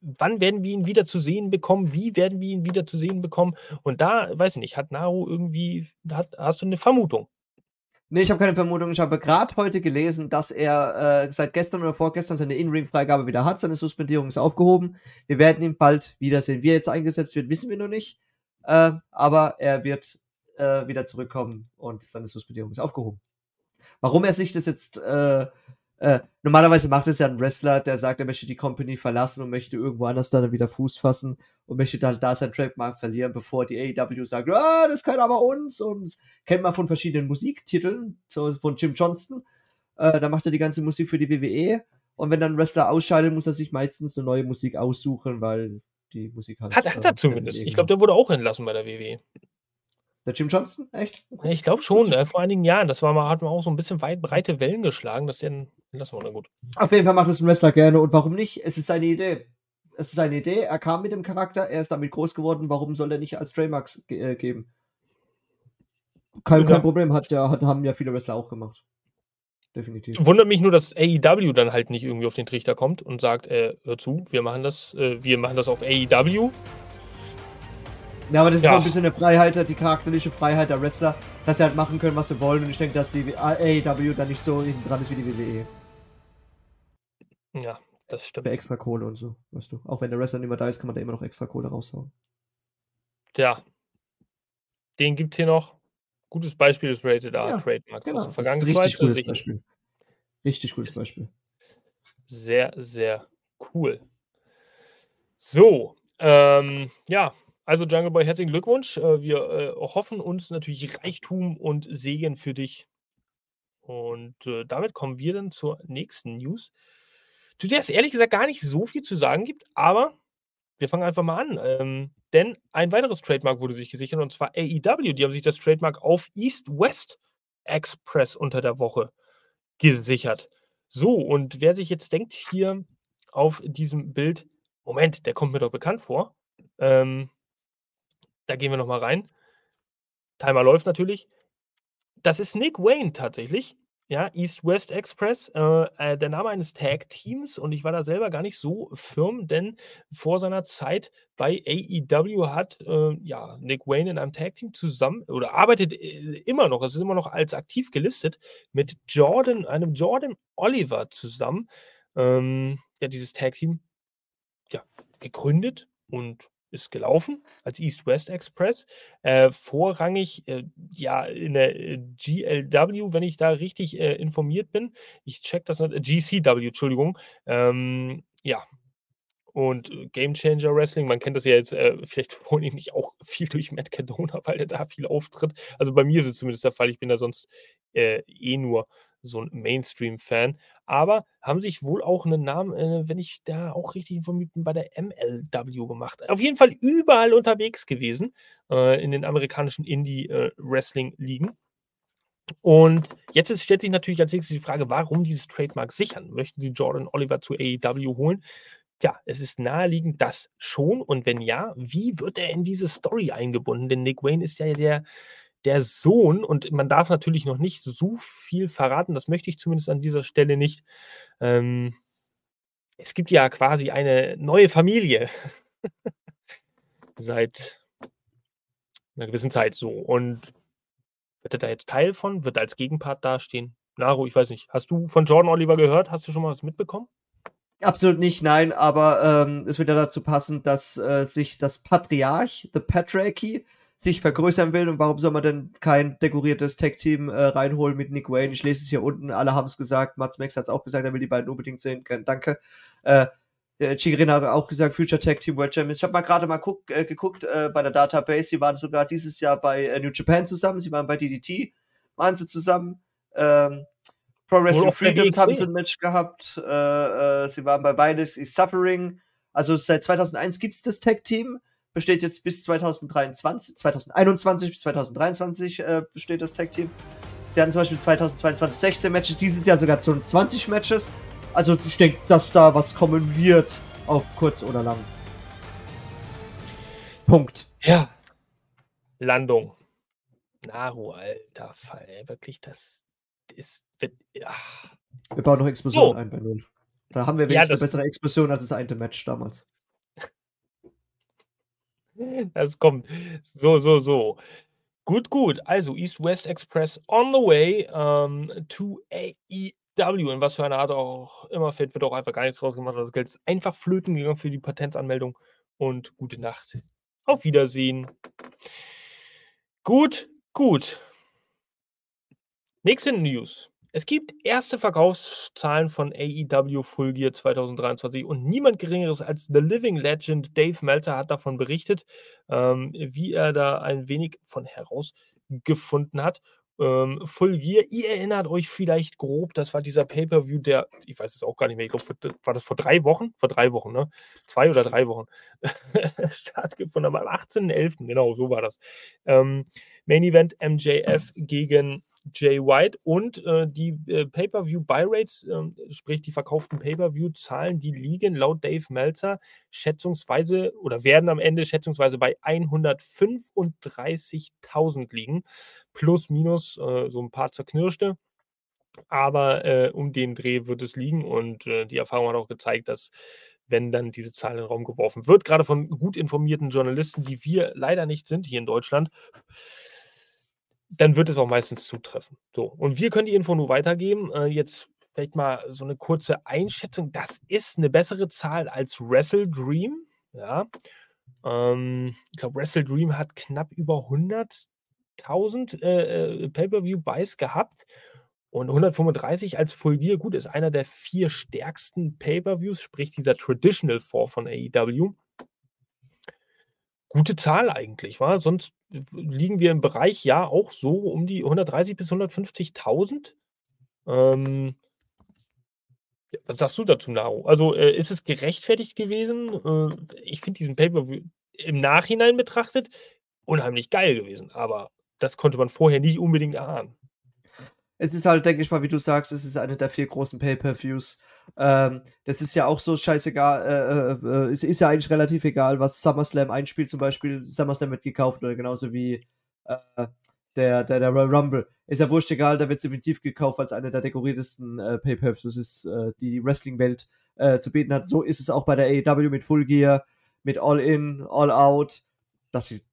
Wann werden wir ihn wieder zu sehen bekommen? Wie werden wir ihn wieder zu sehen bekommen? Und da, weiß ich nicht, hat Naru irgendwie, hat, hast du eine Vermutung? Nee, ich habe keine Vermutung. Ich habe gerade heute gelesen, dass er äh, seit gestern oder vorgestern seine In-Ring-Freigabe wieder hat. Seine Suspendierung ist aufgehoben. Wir werden ihn bald wiedersehen. Wie er jetzt eingesetzt wird, wissen wir noch nicht. Äh, aber er wird äh, wieder zurückkommen und seine Suspendierung ist aufgehoben. Warum er sich das jetzt äh, normalerweise macht es ja ein Wrestler, der sagt, er möchte die Company verlassen und möchte irgendwo anders dann wieder Fuß fassen und möchte dann da sein Trademark verlieren, bevor die AEW sagt, ah, das kann aber uns und kennt man von verschiedenen Musiktiteln, so von Jim Johnston. Äh, da macht er die ganze Musik für die WWE und wenn dann ein Wrestler ausscheidet, muss er sich meistens eine neue Musik aussuchen, weil die Musik halt. Hat, hat er äh, zumindest. Ich glaube, der wurde auch entlassen bei der WWE. Der Jim Johnston? Echt? Ich glaube schon, äh, vor einigen Jahren. Das war mal, hat man auch so ein bisschen weit breite Wellen geschlagen, dass lassen wir dann gut. Auf jeden Fall macht es ein Wrestler gerne und warum nicht? Es ist seine Idee. es ist seine Idee, er kam mit dem Charakter, er ist damit groß geworden, warum soll er nicht als Trademark äh, geben? Kein, kein Problem, hat ja, hat, haben ja viele Wrestler auch gemacht. Definitiv. Wundert mich nur, dass AEW dann halt nicht irgendwie auf den Trichter kommt und sagt, äh, hör zu, wir machen das, äh, wir machen das auf AEW. Ja, aber das ist ja. so ein bisschen eine Freiheit, die charakterliche Freiheit der Wrestler, dass sie halt machen können, was sie wollen. Und ich denke, dass die AEW dann nicht so hinten dran ist wie die WWE. Ja, das stimmt. Für extra Kohle und so, weißt du. Auch wenn der Wrestler nicht mehr da ist, kann man da immer noch extra Kohle raushauen. Tja. Den gibt's hier noch. Gutes Beispiel ist Rated R ja, Trademarks genau. aus der Vergangenheit. Richtig gutes Beispiel. Richtig gutes Beispiel. Sehr, sehr cool. So, ähm, ja, also Jungle Boy, herzlichen Glückwunsch. Äh, wir äh, hoffen uns natürlich Reichtum und Segen für dich. Und äh, damit kommen wir dann zur nächsten News, zu der es ehrlich gesagt gar nicht so viel zu sagen gibt, aber wir fangen einfach mal an. Ähm, denn ein weiteres Trademark wurde sich gesichert und zwar AEW. Die haben sich das Trademark auf East-West Express unter der Woche gesichert. So, und wer sich jetzt denkt, hier auf diesem Bild, Moment, der kommt mir doch bekannt vor. Ähm, da gehen wir nochmal rein. Timer läuft natürlich. Das ist Nick Wayne tatsächlich. Ja, East-West Express, äh, äh, der Name eines Tag-Teams und ich war da selber gar nicht so firm, denn vor seiner Zeit bei AEW hat äh, ja, Nick Wayne in einem Tag-Team zusammen oder arbeitet äh, immer noch, es ist immer noch als aktiv gelistet, mit Jordan, einem Jordan Oliver zusammen. Ähm, ja, dieses Tag-Team ja, gegründet und ist gelaufen als East-West Express. Äh, vorrangig äh, ja in der äh, GLW, wenn ich da richtig äh, informiert bin. Ich check das nicht. GCW, Entschuldigung. Ähm, ja. Und äh, Game Changer Wrestling, man kennt das ja jetzt äh, vielleicht [laughs] vornehmlich auch viel durch Matt Cadona, weil er da viel auftritt. Also bei mir ist es zumindest der Fall. Ich bin da sonst eh nur so ein Mainstream-Fan, aber haben sich wohl auch einen Namen, äh, wenn ich da auch richtig informiert bin, bei der MLW gemacht. Auf jeden Fall überall unterwegs gewesen äh, in den amerikanischen Indie-Wrestling-Ligen. Äh, und jetzt ist, stellt sich natürlich als nächstes die Frage, warum dieses Trademark sichern? Möchten Sie Jordan Oliver zu AEW holen? Ja, es ist naheliegend, das schon. Und wenn ja, wie wird er in diese Story eingebunden? Denn Nick Wayne ist ja der, der Sohn, und man darf natürlich noch nicht so viel verraten, das möchte ich zumindest an dieser Stelle nicht. Ähm, es gibt ja quasi eine neue Familie [laughs] seit einer gewissen Zeit so. Und wird er da jetzt Teil von? Wird er als Gegenpart dastehen? Naro, ich weiß nicht. Hast du von Jordan Oliver gehört? Hast du schon mal was mitbekommen? Absolut nicht, nein, aber ähm, es wird ja dazu passen, dass äh, sich das Patriarch, The Patriarchy, sich vergrößern will und warum soll man denn kein dekoriertes Tech-Team äh, reinholen mit Nick Wayne? Ich lese es hier unten, alle haben es gesagt, Mats Max hat es auch gesagt, er will die beiden unbedingt sehen, danke. Äh, Chigirin hat auch gesagt, Future Tech Team World Champions. Ich habe mal gerade mal guck, äh, geguckt äh, bei der Database, sie waren sogar dieses Jahr bei äh, New Japan zusammen, sie waren bei DDT, waren sie zusammen. Ähm, Pro Wrestling Freedom haben sie ein Match gehabt, äh, äh, sie waren bei beides, Suffering. Also seit 2001 gibt es das Tech Team besteht jetzt bis 2023, 2021 bis 2023 äh, besteht das Tag Team. Sie hatten zum Beispiel 2022 16 Matches, dieses Jahr sogar 20 Matches. Also ich denke, dass da was kommen wird, auf kurz oder lang. Punkt. Ja. Landung. Naru, alter Fall. Wirklich, das ist. Ja. Wir bauen noch Explosionen so. ein bei Null. Da haben wir wenigstens ja, eine bessere Explosion als das eine Match damals. [laughs] Das kommt. So, so, so. Gut, gut. Also East-West Express on the way um, to AEW. In was für eine Art auch immer fällt, wird auch einfach gar nichts draus gemacht. Das Geld ist einfach flöten gegangen für die Patentanmeldung. Und gute Nacht. Auf Wiedersehen. Gut, gut. Nächste News. Es gibt erste Verkaufszahlen von AEW Full Gear 2023 und niemand Geringeres als The Living Legend Dave Meltzer hat davon berichtet, ähm, wie er da ein wenig von herausgefunden hat. Ähm, Full Gear, ihr erinnert euch vielleicht grob, das war dieser Pay-Per-View, der, ich weiß es auch gar nicht mehr, ich glaube, war das vor drei Wochen? Vor drei Wochen, ne? Zwei oder drei Wochen. [laughs] Stattgefunden am 18.11., genau, so war das. Ähm, Main Event MJF gegen Jay White und äh, die äh, Pay-Per-View-Buy-Rates, äh, sprich die verkauften Pay-Per-View-Zahlen, die liegen laut Dave Meltzer schätzungsweise oder werden am Ende schätzungsweise bei 135.000 liegen. Plus, minus, äh, so ein paar zerknirschte. Aber äh, um den Dreh wird es liegen und äh, die Erfahrung hat auch gezeigt, dass wenn dann diese Zahl in den Raum geworfen wird, gerade von gut informierten Journalisten, die wir leider nicht sind hier in Deutschland, dann wird es auch meistens zutreffen. So, und wir können die Info nur weitergeben. Äh, jetzt vielleicht mal so eine kurze Einschätzung. Das ist eine bessere Zahl als Wrestle Dream. Ja. Ähm, ich glaube, Wrestle Dream hat knapp über 100.000 äh, äh, Pay-Per-View-Buys gehabt. Und 135 als Full Gear, gut, ist einer der vier stärksten Pay-Per-Views, sprich dieser Traditional 4 von AEW. Gute Zahl eigentlich, war. Sonst liegen wir im Bereich ja auch so um die 130 bis 150.000. Ähm, was sagst du dazu, Naro? Also äh, ist es gerechtfertigt gewesen? Äh, ich finde diesen Pay-Per-View im Nachhinein betrachtet unheimlich geil gewesen, aber das konnte man vorher nicht unbedingt erahnen es ist halt, denke ich mal, wie du sagst, es ist eine der vier großen Pay-Per-Views. Ähm, das ist ja auch so scheißegal, äh, äh, es ist ja eigentlich relativ egal, was SummerSlam einspielt, zum Beispiel SummerSlam wird gekauft oder genauso wie äh, der, der, der Royal Rumble. Ist ja wurscht egal, da wird definitiv gekauft, als einer der dekoriertesten äh, Pay-Per-Views ist, äh, die Wrestling-Welt äh, zu bieten hat. So ist es auch bei der AEW mit Full Gear, mit All In, All Out. Das ist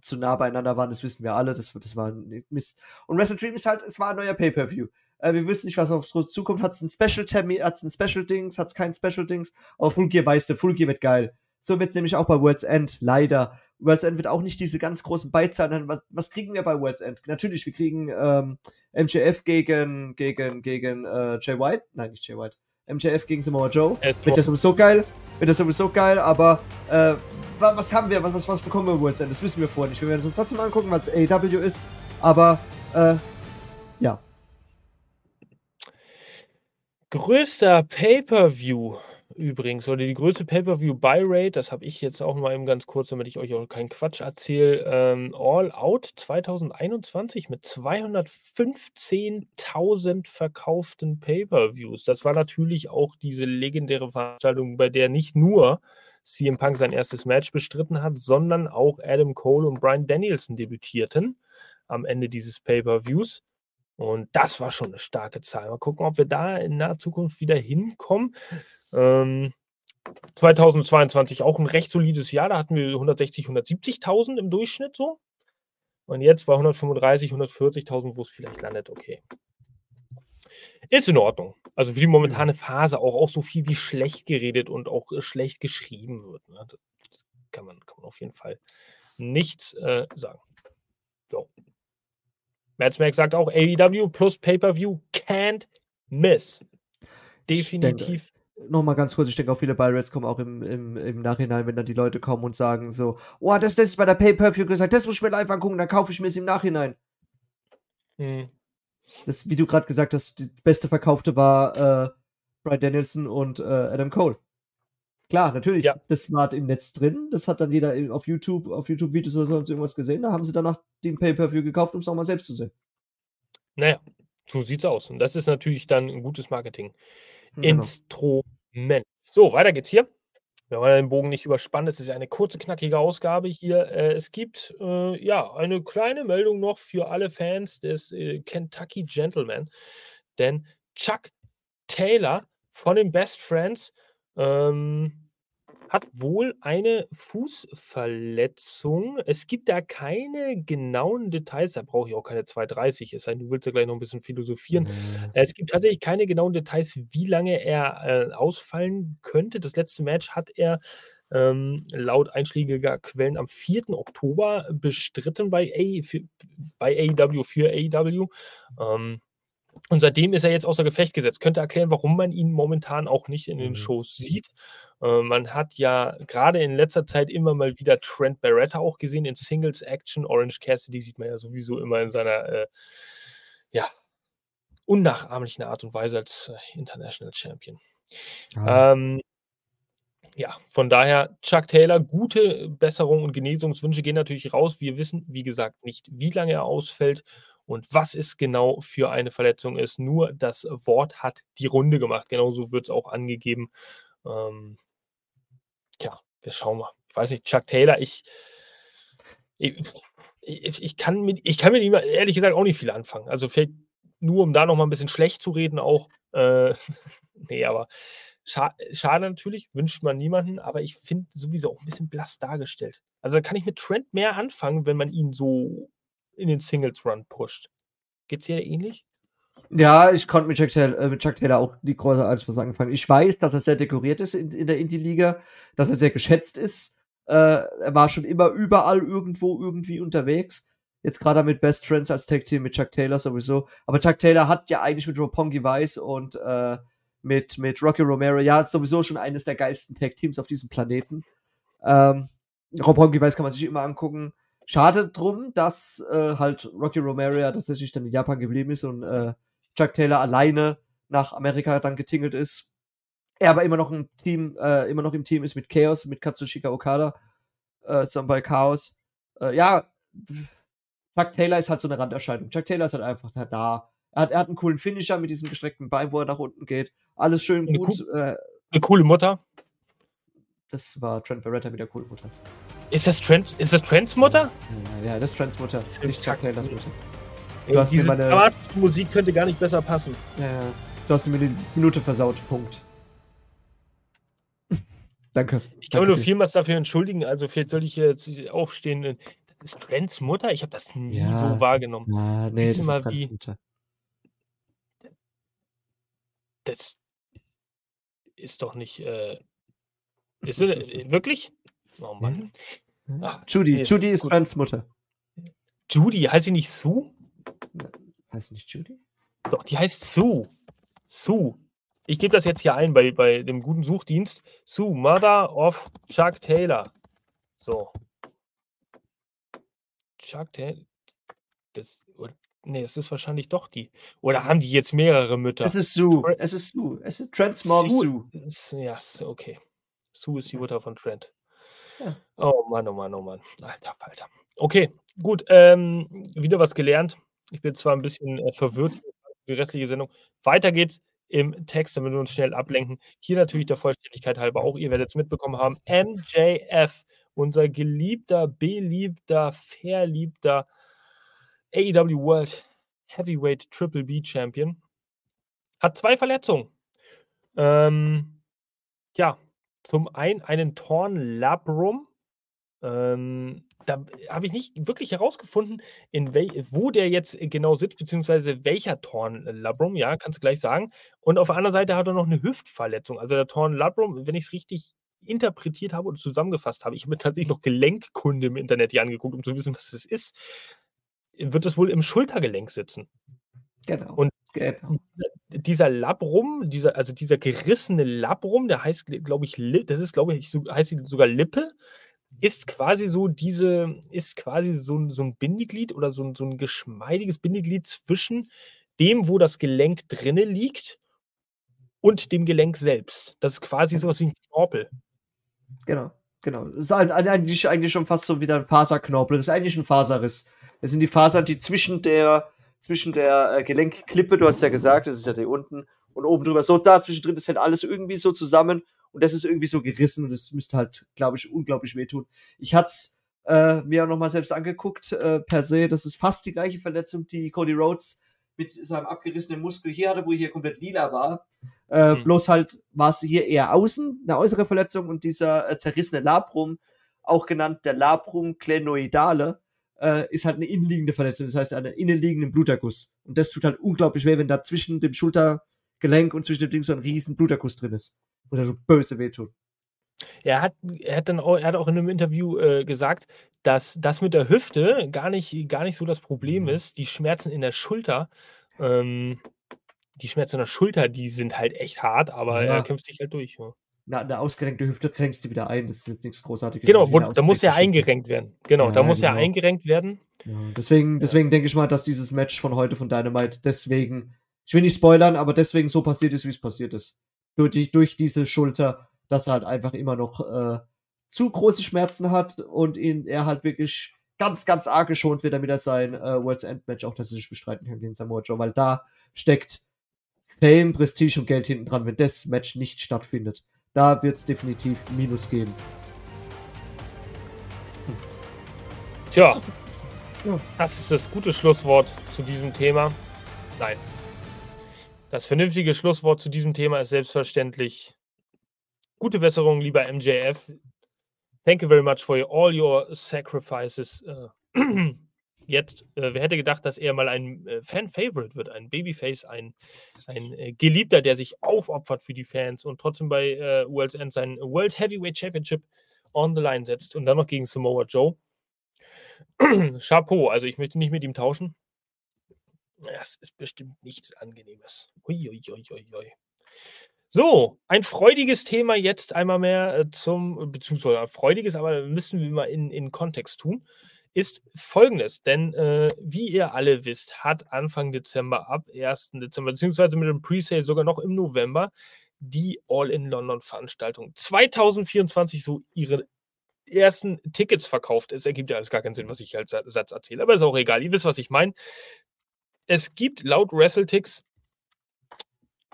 zu nah beieinander waren, das wissen wir alle. Das, das war ein Mist. Und Wrestle Dream ist halt, es war ein neuer Pay-Per-View. Äh, wir wissen nicht, was auf uns zukommt. Hat es ein Special-Termin, hat es ein Special-Dings, hat es kein Special-Dings. Aber Full Gear weißt du, Full Gear wird geil. So wird es nämlich auch bei World's End, leider. World's End wird auch nicht diese ganz großen Beizahlen. Was, was kriegen wir bei World's End? Natürlich, wir kriegen ähm, MJF gegen, gegen, gegen äh, Jay White. Nein, nicht Jay White. MJF gegen Samoa Joe. Wird ja sowieso geil. Wird das sowieso geil, aber äh, was haben wir, was, was, was bekommen wir im World's End? Das wissen wir vorher nicht. Wir werden es uns trotzdem angucken, weil es AEW ist, aber äh, Größter Pay-Per-View übrigens, oder die größte Pay-Per-View-Buy-Rate, das habe ich jetzt auch mal eben ganz kurz, damit ich euch auch keinen Quatsch erzähle, ähm, All Out 2021 mit 215.000 verkauften Pay-Per-Views. Das war natürlich auch diese legendäre Veranstaltung, bei der nicht nur CM Punk sein erstes Match bestritten hat, sondern auch Adam Cole und Brian Danielson debütierten am Ende dieses Pay-Per-Views. Und das war schon eine starke Zahl. Mal gucken, ob wir da in naher Zukunft wieder hinkommen. Ähm, 2022 auch ein recht solides Jahr. Da hatten wir 160, 170.000 im Durchschnitt so. Und jetzt bei 135, 140.000, wo es vielleicht landet, okay. Ist in Ordnung. Also für die momentane Phase auch, auch so viel wie schlecht geredet und auch äh, schlecht geschrieben wird. Ne? Das kann man, kann man auf jeden Fall nichts äh, sagen. So. Madsmack sagt auch, AEW plus Pay-Per-View can't miss. Definitiv nochmal ganz kurz, ich denke auch viele Pirates kommen auch im, im, im Nachhinein, wenn dann die Leute kommen und sagen so, oh, das, das ist bei der Pay-Per-View gesagt, das muss ich mir live angucken, dann kaufe ich mir es im Nachhinein. Mhm. Das, wie du gerade gesagt hast, die beste verkaufte war äh, Brian Danielson und äh, Adam Cole. Klar, natürlich, ja. das war im Netz drin, das hat dann jeder auf YouTube, auf YouTube-Videos oder sonst irgendwas gesehen, da haben sie danach den Pay-Per-View gekauft, um es auch mal selbst zu sehen. Naja, so sieht's aus. Und das ist natürlich dann ein gutes Marketing. Genau. So, weiter geht's hier. Wir wollen den Bogen nicht überspannen. Es ist ja eine kurze, knackige Ausgabe hier. Äh, es gibt äh, ja eine kleine Meldung noch für alle Fans des äh, Kentucky Gentleman. Denn Chuck Taylor von den Best Friends ähm, hat wohl eine Fußverletzung. Es gibt da keine genauen Details, da brauche ich auch keine 230, es sei denn, du willst ja gleich noch ein bisschen philosophieren. Mhm. Es gibt tatsächlich keine genauen Details, wie lange er äh, ausfallen könnte. Das letzte Match hat er ähm, laut einschlägiger Quellen am 4. Oktober bestritten bei, A, für, bei AEW für AEW. Ähm, und seitdem ist er jetzt außer Gefecht gesetzt. Könnte erklären, warum man ihn momentan auch nicht in den mhm. Shows sieht. Äh, man hat ja gerade in letzter Zeit immer mal wieder Trent Barretta auch gesehen in Singles Action. Orange Cassidy sieht man ja sowieso immer in seiner äh, ja, unnachahmlichen Art und Weise als äh, International Champion. Ah. Ähm, ja, von daher, Chuck Taylor, gute Besserung und Genesungswünsche gehen natürlich raus. Wir wissen, wie gesagt, nicht, wie lange er ausfällt Und was es genau für eine Verletzung ist, nur das Wort hat die Runde gemacht. Genauso wird es auch angegeben. Ähm, tja, wir schauen mal. Ich weiß nicht, Chuck Taylor, ich, ich, ich, kann, mit, ich kann mit ihm ehrlich gesagt auch nicht viel anfangen. Also vielleicht nur, um da noch mal ein bisschen schlecht zu reden, auch. Äh, [laughs] nee, aber scha schade natürlich, wünscht man niemanden, aber ich finde sowieso auch ein bisschen blass dargestellt. Also da kann ich mit Trent mehr anfangen, wenn man ihn so in den Singles Run pusht. Geht's dir ähnlich? Ja, ich konnte mit Chuck Taylor, äh, mit Chuck Taylor auch die als was angefangen. Ich weiß, dass er sehr dekoriert ist in, in der Indie-Liga, dass er sehr geschätzt ist. Äh, er war schon immer überall irgendwo irgendwie unterwegs. Jetzt gerade mit Best Friends als Tag Team mit Chuck Taylor sowieso. Aber Chuck Taylor hat ja eigentlich mit Roppongi Weiss und äh, mit, mit Rocky Romero, ja, ist sowieso schon eines der geilsten Tag Teams auf diesem Planeten. Ähm, Roppongi Weiss kann man sich immer angucken. Schade drum, dass äh, halt Rocky Romero ja tatsächlich dann in Japan geblieben ist und äh, Chuck Taylor alleine nach Amerika dann getingelt ist. Er aber immer noch ein Team, äh, immer noch im Team ist mit Chaos, mit Katsushika Okada, äh, zusammen bei Chaos. Äh, ja, Chuck Taylor ist halt so eine Randerscheinung. Chuck Taylor ist halt einfach da. Er hat, er hat einen coolen Finisher mit diesem gestreckten Bein, wo er nach unten geht. Alles schön eine gut. Äh, eine coole Mutter. Das war Trent Barretta mit der coolen Mutter. Ist das, Trent, ist das Trents Mutter? Ja, ja das ist Trents Mutter. Nicht Chuck Taylors Mutter. Du hast Diese meine... dramatische Musik könnte gar nicht besser passen. Ja, ja. Du hast mir die Minute versaut. Punkt. [laughs] Danke. Ich kann mir nur vielmals dafür entschuldigen. Also vielleicht soll ich jetzt aufstehen ist Trents Mutter? Ich habe das nie ja. so wahrgenommen. Ja, nee, Siehst du mal, wie. Mutter. Das ist doch nicht. Äh, ist das, äh, wirklich? Oh Mann. Ah, Judy, nee, Judy ist Trents Mutter. Judy, heißt sie nicht Sue? Heißt sie nicht Judy? Doch, die heißt Sue. Sue. Ich gebe das jetzt hier ein bei, bei dem guten Suchdienst. Sue, Mother of Chuck Taylor. So. Chuck Taylor. Das, oder, nee, es ist wahrscheinlich doch die. Oder haben die jetzt mehrere Mütter? Es ist Sue. Tra es ist Sue. Es ist Trents Mom Sue. Sue. Ja, okay. Sue ist die Mutter von Trent. Ja. Oh Mann, oh Mann, oh Mann. Alter, Alter. Okay, gut. Ähm, wieder was gelernt. Ich bin zwar ein bisschen äh, verwirrt die restliche Sendung. Weiter geht's im Text, damit wir uns schnell ablenken. Hier natürlich der Vollständigkeit halber auch. Ihr werdet es mitbekommen haben. MJF unser geliebter, beliebter, verliebter AEW World Heavyweight Triple B Champion, hat zwei Verletzungen. Ähm, ja, zum einen einen Torn Labrum. Ähm, da habe ich nicht wirklich herausgefunden, in wo der jetzt genau sitzt, beziehungsweise welcher Torn Labrum, ja, kannst du gleich sagen. Und auf der anderen Seite hat er noch eine Hüftverletzung. Also der Torn Labrum, wenn ich es richtig interpretiert habe und zusammengefasst habe, ich habe mir tatsächlich noch Gelenkkunde im Internet hier angeguckt, um zu wissen, was das ist, wird es wohl im Schultergelenk sitzen. Genau. Und genau. dieser Labrum, dieser, also dieser gerissene Labrum, der heißt, glaube ich, das ist, glaube ich, heißt sogar Lippe, ist quasi so diese, ist quasi so, so ein Bindeglied oder so, so ein geschmeidiges Bindeglied zwischen dem, wo das Gelenk drinne liegt und dem Gelenk selbst. Das ist quasi sowas wie ein Knorpel. Genau, genau. Das ist eigentlich, eigentlich schon fast so wie ein Faserknorpel. Das ist eigentlich ein Faserriss. Das sind die Fasern, die zwischen der, zwischen der äh, Gelenkklippe, du hast ja gesagt, das ist ja der unten und oben drüber, so da zwischendrin, das hält alles irgendwie so zusammen und das ist irgendwie so gerissen und das müsste halt, glaube ich, unglaublich wehtun. Ich hatte es äh, mir auch nochmal selbst angeguckt, äh, per se, das ist fast die gleiche Verletzung, die Cody Rhodes mit seinem abgerissenen Muskel hier hatte, wo hier komplett lila war. Äh, mhm. Bloß halt war es hier eher außen, eine äußere Verletzung und dieser äh, zerrissene Labrum, auch genannt der Labrum glenoidale, äh, ist halt eine innenliegende Verletzung, das heißt einen innenliegenden Bluterguss. Und das tut halt unglaublich weh, wenn da zwischen dem Schultergelenk und zwischen dem Ding so ein riesen Bluterguss drin ist. Muss ja so böse wehtun. Er hat, er hat dann auch, er hat auch in einem Interview äh, gesagt, dass das mit der Hüfte gar nicht, gar nicht so das Problem mhm. ist. Die Schmerzen in der Schulter, ähm, die Schmerzen in der Schulter, die sind halt echt hart, aber ja. er kämpft sich halt durch. Ja. Na, eine ausgerenkte Hüfte kränkst du wieder ein, das ist jetzt nichts Großartiges. Genau, wo, da muss ja eingerenkt werden. Genau, ja, da muss genau. ja eingerenkt werden. Ja, deswegen, deswegen denke ich mal, dass dieses Match von heute von Dynamite deswegen, ich will nicht spoilern, aber deswegen so passiert ist, wie es passiert ist. Durch, durch diese Schulter dass er halt einfach immer noch äh, zu große Schmerzen hat und ihn, er halt wirklich ganz, ganz arg geschont wird er wieder sein äh, World's End Match auch tatsächlich bestreiten kann gegen Samoa Joe, weil da steckt Fame, Prestige und Geld hinten dran, wenn das Match nicht stattfindet. Da wird es definitiv Minus geben. Hm. Tja, das ist, ja. das ist das gute Schlusswort zu diesem Thema. Nein. Das vernünftige Schlusswort zu diesem Thema ist selbstverständlich gute Besserung, lieber MJF. Thank you very much for all your sacrifices. [clears throat] Jetzt, äh, wer hätte gedacht, dass er mal ein äh, Fan-Favorite wird, ein Babyface, ein, ein äh, Geliebter, der sich aufopfert für die Fans und trotzdem bei äh, World's End sein World Heavyweight Championship on the line setzt und dann noch gegen Samoa Joe. [clears throat] Chapeau, also ich möchte nicht mit ihm tauschen. Das ist bestimmt nichts Angenehmes. Uiuiuiui. So, ein freudiges Thema jetzt einmal mehr äh, zum, beziehungsweise freudiges, aber müssen wir mal in, in Kontext tun, ist folgendes. Denn äh, wie ihr alle wisst, hat Anfang Dezember, ab 1. Dezember, beziehungsweise mit dem Presale sogar noch im November, die All-in-London-Veranstaltung 2024 so ihre ersten Tickets verkauft. Es ergibt ja alles gar keinen Sinn, was ich als Satz erzähle, aber ist auch egal. Ihr wisst, was ich meine. Es gibt laut WrestleTix,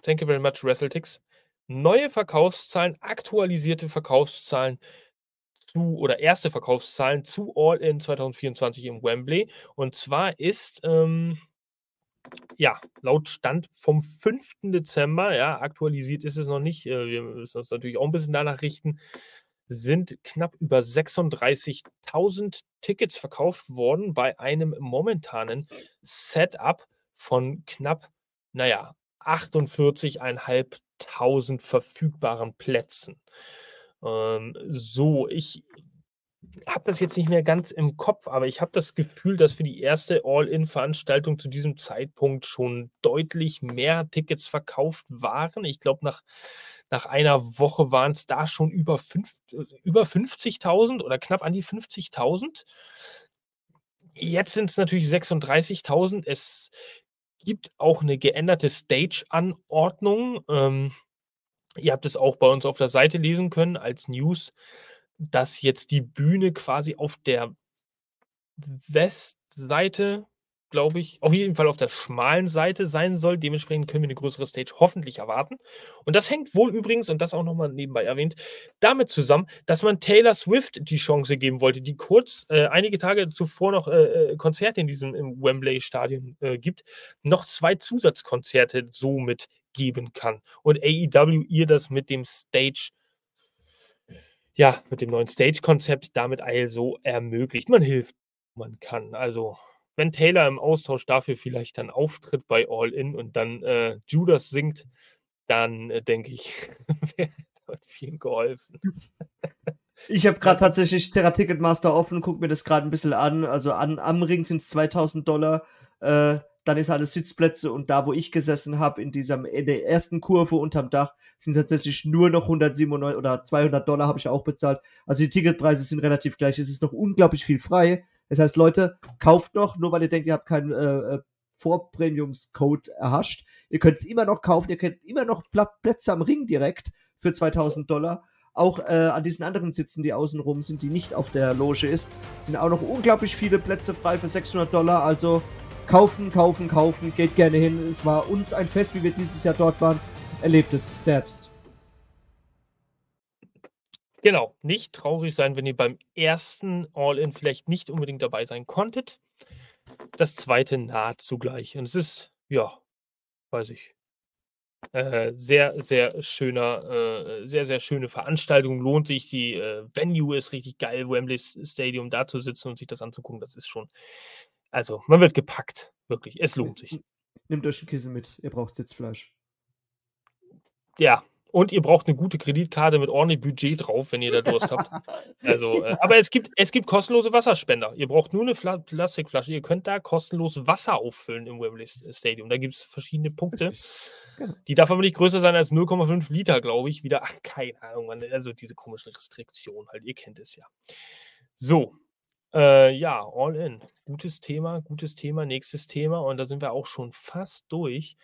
thank you very much, WrestleTix, neue Verkaufszahlen, aktualisierte Verkaufszahlen zu oder erste Verkaufszahlen zu All In 2024 im Wembley. Und zwar ist ähm, ja laut Stand vom 5. Dezember, ja, aktualisiert ist es noch nicht, äh, wir müssen uns natürlich auch ein bisschen danach richten, sind knapp über 36.000 Tickets verkauft worden bei einem momentanen Setup von knapp, naja, 48.500 verfügbaren Plätzen. Ähm, so, ich habe das jetzt nicht mehr ganz im Kopf, aber ich habe das Gefühl, dass für die erste All-In-Veranstaltung zu diesem Zeitpunkt schon deutlich mehr Tickets verkauft waren. Ich glaube, nach, nach einer Woche waren es da schon über, über 50.000 oder knapp an die 50.000. Jetzt sind es natürlich 36.000. Es gibt auch eine geänderte Stage-Anordnung. Ähm, ihr habt es auch bei uns auf der Seite lesen können als News, dass jetzt die Bühne quasi auf der Westseite glaube ich, auf jeden Fall auf der schmalen Seite sein soll. Dementsprechend können wir eine größere Stage hoffentlich erwarten. Und das hängt wohl übrigens, und das auch nochmal nebenbei erwähnt, damit zusammen, dass man Taylor Swift die Chance geben wollte, die kurz äh, einige Tage zuvor noch äh, äh Konzerte in diesem Wembley-Stadion äh, gibt, noch zwei Zusatzkonzerte somit geben kann. Und AEW ihr das mit dem Stage ja, mit dem neuen Stage-Konzept damit also ermöglicht. Man hilft, man kann. Also wenn Taylor im Austausch dafür vielleicht dann auftritt bei All In und dann äh, Judas singt, dann äh, denke ich, wäre dort viel geholfen. Ich habe gerade tatsächlich Terra Ticketmaster offen und gucke mir das gerade ein bisschen an. Also an, am Ring sind es 2000 Dollar. Äh, dann ist alles Sitzplätze und da, wo ich gesessen habe, in dieser in der ersten Kurve unterm Dach, sind tatsächlich nur noch 197 oder 200 Dollar habe ich auch bezahlt. Also die Ticketpreise sind relativ gleich. Es ist noch unglaublich viel frei. Das heißt, Leute, kauft noch, nur weil ihr denkt, ihr habt keinen äh, äh Vorpremiums-Code erhascht. Ihr könnt es immer noch kaufen, ihr könnt immer noch Plätze am Ring direkt für 2000 Dollar. Auch äh, an diesen anderen Sitzen, die außenrum sind, die nicht auf der Loge ist, sind auch noch unglaublich viele Plätze frei für 600 Dollar. Also kaufen, kaufen, kaufen, geht gerne hin. Es war uns ein Fest, wie wir dieses Jahr dort waren. Erlebt es selbst. Genau, nicht traurig sein, wenn ihr beim ersten All-In vielleicht nicht unbedingt dabei sein konntet. Das zweite naht zugleich. Und es ist, ja, weiß ich, äh, sehr, sehr schöner, äh, sehr, sehr schöne Veranstaltung. Lohnt sich. Die äh, Venue ist richtig geil, Wembley Stadium da zu sitzen und sich das anzugucken. Das ist schon, also man wird gepackt. Wirklich, es lohnt sich. Nehmt euch ein Kissen mit, ihr braucht Sitzfleisch. Ja, und ihr braucht eine gute Kreditkarte mit ordentlich Budget drauf, wenn ihr da Durst habt. Also, äh, aber es gibt, es gibt kostenlose Wasserspender. Ihr braucht nur eine Fla Plastikflasche. Ihr könnt da kostenlos Wasser auffüllen im Wembley Stadium. Da gibt es verschiedene Punkte. Genau. Die darf aber nicht größer sein als 0,5 Liter, glaube ich. Wieder, ach, keine Ahnung. Also diese komischen Restriktionen halt. Ihr kennt es ja. So. Äh, ja, all in. Gutes Thema, gutes Thema, nächstes Thema. Und da sind wir auch schon fast durch.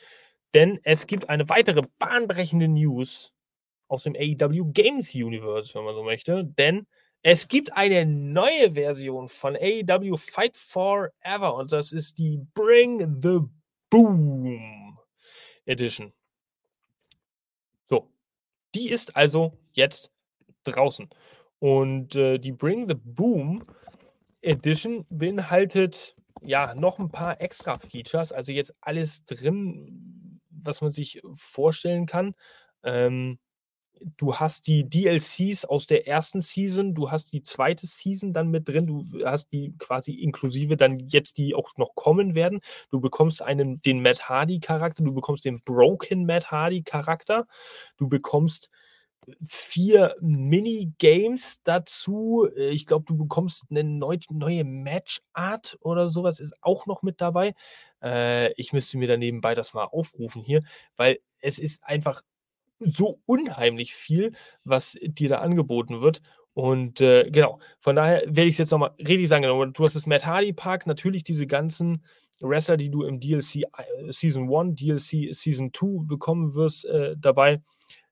Denn es gibt eine weitere bahnbrechende News aus dem AEW Games Universe, wenn man so möchte. Denn Es gibt eine neue Version von AEW Fight Forever und das ist die Bring the Boom Edition. So, die ist also jetzt draußen. Und äh, die Bring the Boom Edition beinhaltet ja noch ein paar extra Features, also jetzt alles drin, was man sich vorstellen kann. Ähm, du hast die DLCs aus der ersten Season, du hast die zweite Season dann mit drin, du hast die quasi inklusive dann jetzt, die auch noch kommen werden. Du bekommst einen, den Matt Hardy-Charakter, du bekommst den Broken Matt Hardy-Charakter, du bekommst vier Minigames dazu. Äh, ich glaube, du bekommst eine neu, neue Matchart oder sowas, ist auch noch mit dabei. Äh, ich müsste mir dann nebenbei das mal aufrufen hier, weil es ist einfach so unheimlich viel, was dir da angeboten wird. Und äh, genau, von daher werde ich es jetzt nochmal richtig sagen. Genau, du hast das Matt Hardy Park, natürlich diese ganzen Wrestler, die du im DLC äh, Season 1, DLC Season 2 bekommen wirst, äh, dabei.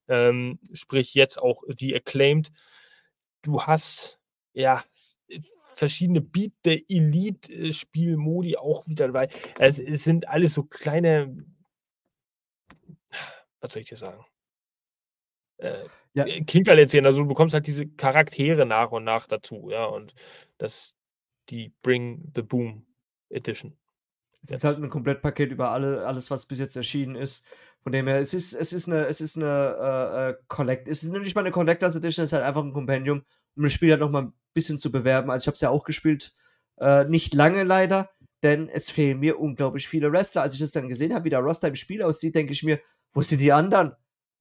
Ähm, sprich jetzt auch die Acclaimed. Du hast ja verschiedene Beat the Elite Spielmodi auch wieder dabei. Es, es sind alles so kleine, was soll ich dir sagen? äh, ja. Kinkerlätzchen. Also du bekommst halt diese Charaktere nach und nach dazu, ja. Und das die Bring the Boom Edition. Es ist halt ein Komplettpaket über alle, alles, was bis jetzt erschienen ist. Von dem her, es ist, es ist eine, es ist eine äh, äh Collect. Es ist nicht mal eine Collectors Edition, es ist halt einfach ein Compendium, um das Spiel halt nochmal ein bisschen zu bewerben. Also ich habe es ja auch gespielt, äh, nicht lange leider, denn es fehlen mir unglaublich viele Wrestler. Als ich das dann gesehen habe, wie der Roster im Spiel aussieht, denke ich mir, wo sind die anderen?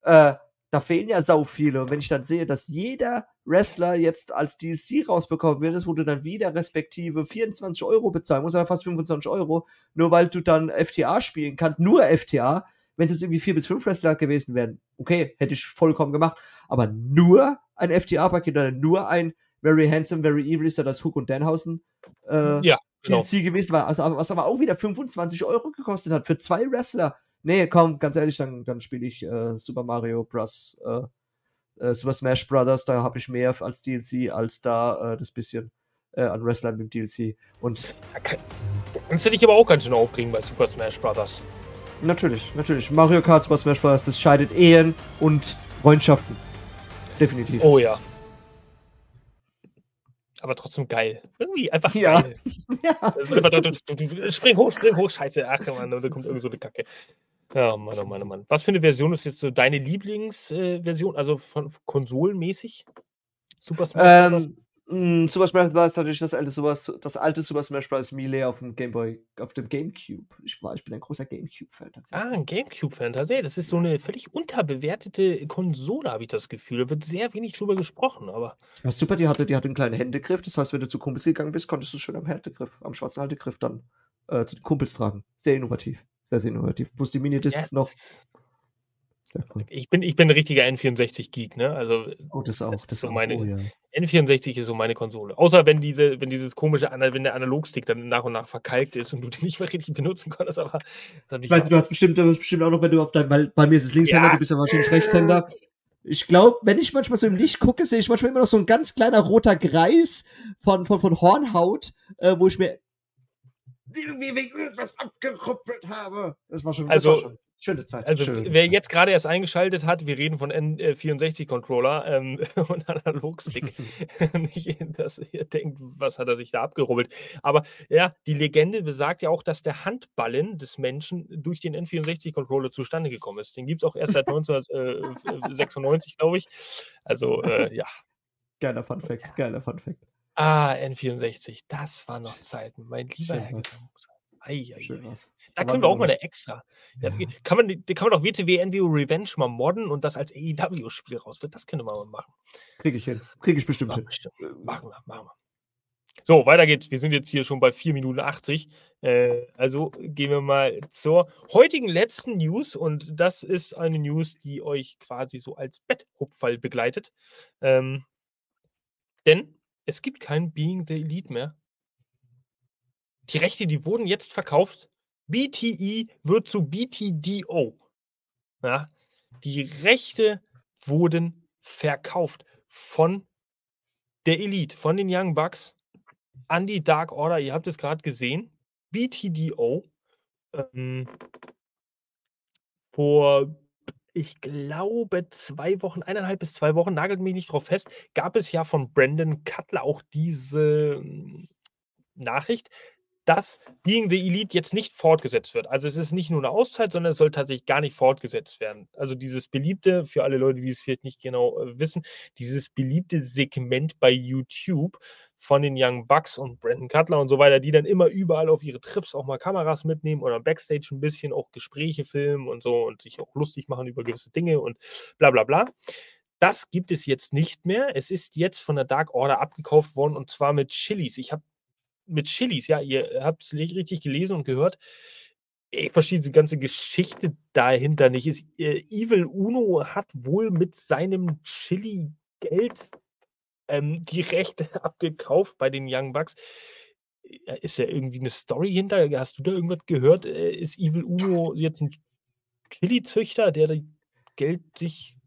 Äh, da fehlen ja sau viele. Und wenn ich dann sehe, dass jeder Wrestler jetzt als DLC rausbekommen wird, das wurde dann wieder respektive 24 Euro bezahlen muss, oder fast 25 Euro, nur weil du dann FTA spielen kannst, nur FTA. Wenn es jetzt irgendwie vier bis fünf Wrestler gewesen wären, okay, hätte ich vollkommen gemacht. Aber nur ein FTA-Paket oder nur ein Very Handsome, Very Evil ist ja das Hook und Danhausen äh, ja, genau. DLC gewesen war, also, was aber auch wieder 25 Euro gekostet hat für zwei Wrestler. Nee, komm, ganz ehrlich, dann, dann spiele ich äh, Super Mario Bros. Äh, äh, Super Smash Brothers, da habe ich mehr als DLC als da äh, das bisschen äh, an Wrestlern mit dem DLC. Und da kann, kannst du dich aber auch ganz schön aufkriegen bei Super Smash Brothers. Natürlich, natürlich. Mario Kart, Super Smash Bros. das scheidet Ehen und Freundschaften. Definitiv. Oh ja. Aber trotzdem geil. Irgendwie einfach ja. geil. [laughs] ja. Einfach, du, du, du, spring hoch, spring hoch, scheiße. Ach man, da kommt irgend so eine Kacke. Ja, Mann, oh Mann, oh Mann. Was für eine Version ist jetzt so deine Lieblingsversion, äh, also von konsolenmäßig? Super Smash Bros. Ähm, Super Smash Bros. ist natürlich das alte, sowas, das alte Super Smash Bros. Melee auf dem Game Boy, auf dem Gamecube. Ich, war, ich bin ein großer Gamecube-Fan Ah, ein Gamecube-Fan, tatsächlich. Das ist so eine völlig unterbewertete Konsole, habe ich das Gefühl. Da wird sehr wenig drüber gesprochen, aber. Ja, super, die hatte, die hatte einen kleinen Händegriff. Das heißt, wenn du zu Kumpels gegangen bist, konntest du schön am Händegriff, am schwarzen Haltegriff dann äh, zu den Kumpels tragen. Sehr innovativ. Sehr, sehr innovativ. Plus die Minidiscs yes. noch. Cool. Ich bin, ich bin ein richtiger N64-Geek, ne? Also, oh, das auch. Das, das so meine, oh, ja. N64 ist so meine Konsole. Außer wenn diese, wenn dieses komische, wenn der Analogstick dann nach und nach verkalkt ist und du den nicht mehr richtig benutzen konntest, aber. Ich weiß, du hast bestimmt, du hast bestimmt auch noch, wenn du auf dein, weil bei mir ist es Linkshänder, ja. du bist ja wahrscheinlich Rechtshänder. Ich glaube, wenn ich manchmal so im Licht gucke, sehe ich manchmal immer noch so ein ganz kleiner roter Kreis von, von, von Hornhaut, äh, wo ich mir irgendwie wegen irgendwas abgeruppelt habe. Das war schon, also, das war schon schöne Zeit. Also schöne wer jetzt gerade erst eingeschaltet hat, wir reden von N64-Controller ähm, [laughs] und Analogstick. [laughs] Nicht, dass ihr denkt, was hat er sich da abgerubbelt. Aber ja, die Legende besagt ja auch, dass der Handballen des Menschen durch den N64-Controller zustande gekommen ist. Den gibt es auch erst seit [laughs] 1996, glaube ich. Also, äh, ja. Geiler Funfact, geiler Funfact. Ah, N64, das war noch Zeiten, mein lieber Herr Gesang. Da können wir auch mal eine extra. Ja. Kann, man, kann man doch WCW NWO Revenge mal modden und das als AEW-Spiel raus wird. Das könnte man mal machen. Kriege ich hin. Kriege ich bestimmt Ach, hin. Bestimmt. Machen wir, machen wir. So, weiter geht's. Wir sind jetzt hier schon bei 4 Minuten 80. Äh, also gehen wir mal zur heutigen letzten News. Und das ist eine News, die euch quasi so als Betthupfall begleitet. Ähm, denn es gibt kein Being the Elite mehr. Die Rechte, die wurden jetzt verkauft. BTE wird zu BTDO. Ja, die Rechte wurden verkauft von der Elite von den Young Bucks an die Dark Order. Ihr habt es gerade gesehen. BTDO. Ähm, vor, ich glaube, zwei Wochen, eineinhalb bis zwei Wochen, nagelt mich nicht drauf fest, gab es ja von Brandon Cutler auch diese hm, Nachricht, dass Being the Elite jetzt nicht fortgesetzt wird. Also es ist nicht nur eine Auszeit, sondern es soll tatsächlich gar nicht fortgesetzt werden. Also dieses beliebte, für alle Leute, die es vielleicht nicht genau äh, wissen, dieses beliebte Segment bei YouTube von den Young Bucks und Brandon Cutler und so weiter, die dann immer überall auf ihre Trips auch mal Kameras mitnehmen oder Backstage ein bisschen auch Gespräche filmen und so und sich auch lustig machen über gewisse Dinge und bla bla bla. Das gibt es jetzt nicht mehr. Es ist jetzt von der Dark Order abgekauft worden und zwar mit Chilis. Ich habe mit Chilis, ja, ihr habt es richtig gelesen und gehört. Ich verstehe die ganze Geschichte dahinter nicht. Ist, äh, Evil Uno hat wohl mit seinem Chili-Geld ähm, die Rechte [laughs] abgekauft bei den Young Bucks. Ist ja irgendwie eine Story hinter? Hast du da irgendwas gehört? Äh, ist Evil Uno jetzt ein Chili-Züchter, der Geld sich.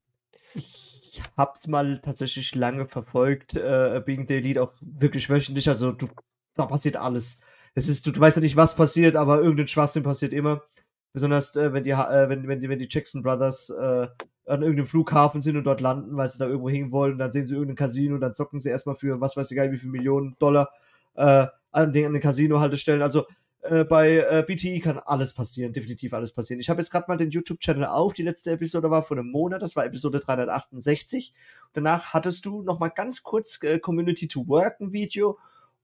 Ich hab's mal tatsächlich lange verfolgt, äh, Being the Elite auch wirklich wöchentlich. Also du da passiert alles. Es ist, du, du weißt ja nicht, was passiert, aber irgendein Schwachsinn passiert immer. Besonders äh, wenn, die, äh, wenn, wenn, die, wenn die Jackson Brothers äh, an irgendeinem Flughafen sind und dort landen, weil sie da irgendwo hin wollen, dann sehen sie irgendein Casino, dann zocken sie erstmal für was weiß ich gar nicht, wie viele Millionen Dollar äh, an den, an den Casino-Haltestellen. Also äh, bei äh, BTI kann alles passieren, definitiv alles passieren. Ich habe jetzt gerade mal den YouTube-Channel auf. Die letzte Episode war vor einem Monat, das war Episode 368. Danach hattest du noch mal ganz kurz Community to Work ein Video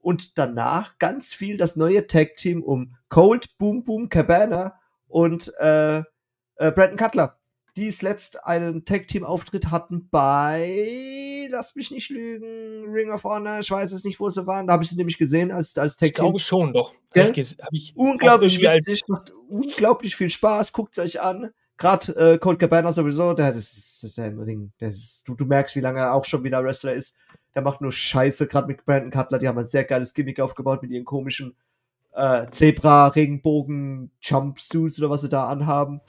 und danach ganz viel das neue Tag-Team um Cold, Boom Boom Cabana und äh, äh, Brandon Cutler, die zuletzt einen Tag-Team-Auftritt hatten bei, lass mich nicht lügen, Ring of Honor, ich weiß es nicht, wo sie waren, da habe ich sie nämlich gesehen als, als Tag-Team. Ich glaube schon, doch. Hab ich, hab ich unglaublich witzig, macht unglaublich viel Spaß, guckt es euch an. Gerade äh, Cold Cabana sowieso, der, das ist, das ist im Ring, das ist, du, du merkst, wie lange er auch schon wieder Wrestler ist der macht nur Scheiße, gerade mit Brandon Cutler, die haben ein sehr geiles Gimmick aufgebaut mit ihren komischen äh, Zebra, Regenbogen, Jumpsuits oder was sie da anhaben.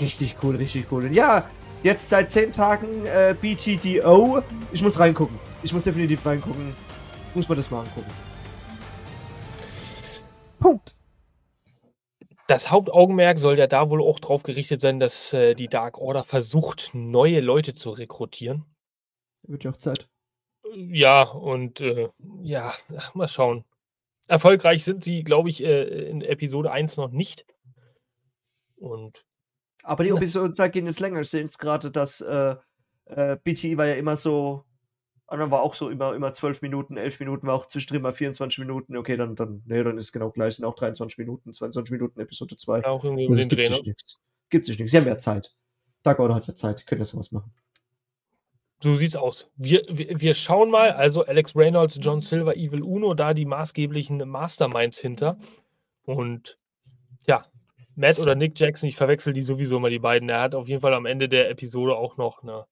Richtig cool, richtig cool. Und ja, jetzt seit 10 Tagen äh, BTDO. Ich muss reingucken. Ich muss definitiv reingucken. Muss man das mal angucken. Punkt. Das Hauptaugenmerk soll ja da wohl auch drauf gerichtet sein, dass äh, die Dark Order versucht, neue Leute zu rekrutieren. Wird ja auch Zeit. Ja, und äh, ja, mal schauen. Erfolgreich sind sie, glaube ich, äh, in Episode 1 noch nicht. Und. Aber die Episodenzeit geht jetzt länger. Ich sehe jetzt gerade, dass äh, äh, BTI war ja immer so. Und dann war auch so immer, immer 12 Minuten, 11 Minuten, war auch zwischendrin mal 24 Minuten. Okay, dann, dann, nee, dann ist es genau gleich. Sind auch 23 Minuten, 22 Minuten Episode 2. Auch irgendwie um den Dreh, ne? Gibt sich nichts. Sie haben ja Zeit. Dark Order hat ja Zeit. Können ja sowas machen. So sieht's aus. Wir, wir, wir schauen mal, also Alex Reynolds, John Silver, Evil Uno, da die maßgeblichen Masterminds hinter. Und ja, Matt oder Nick Jackson, ich verwechsel die sowieso immer die beiden. Er hat auf jeden Fall am Ende der Episode auch noch eine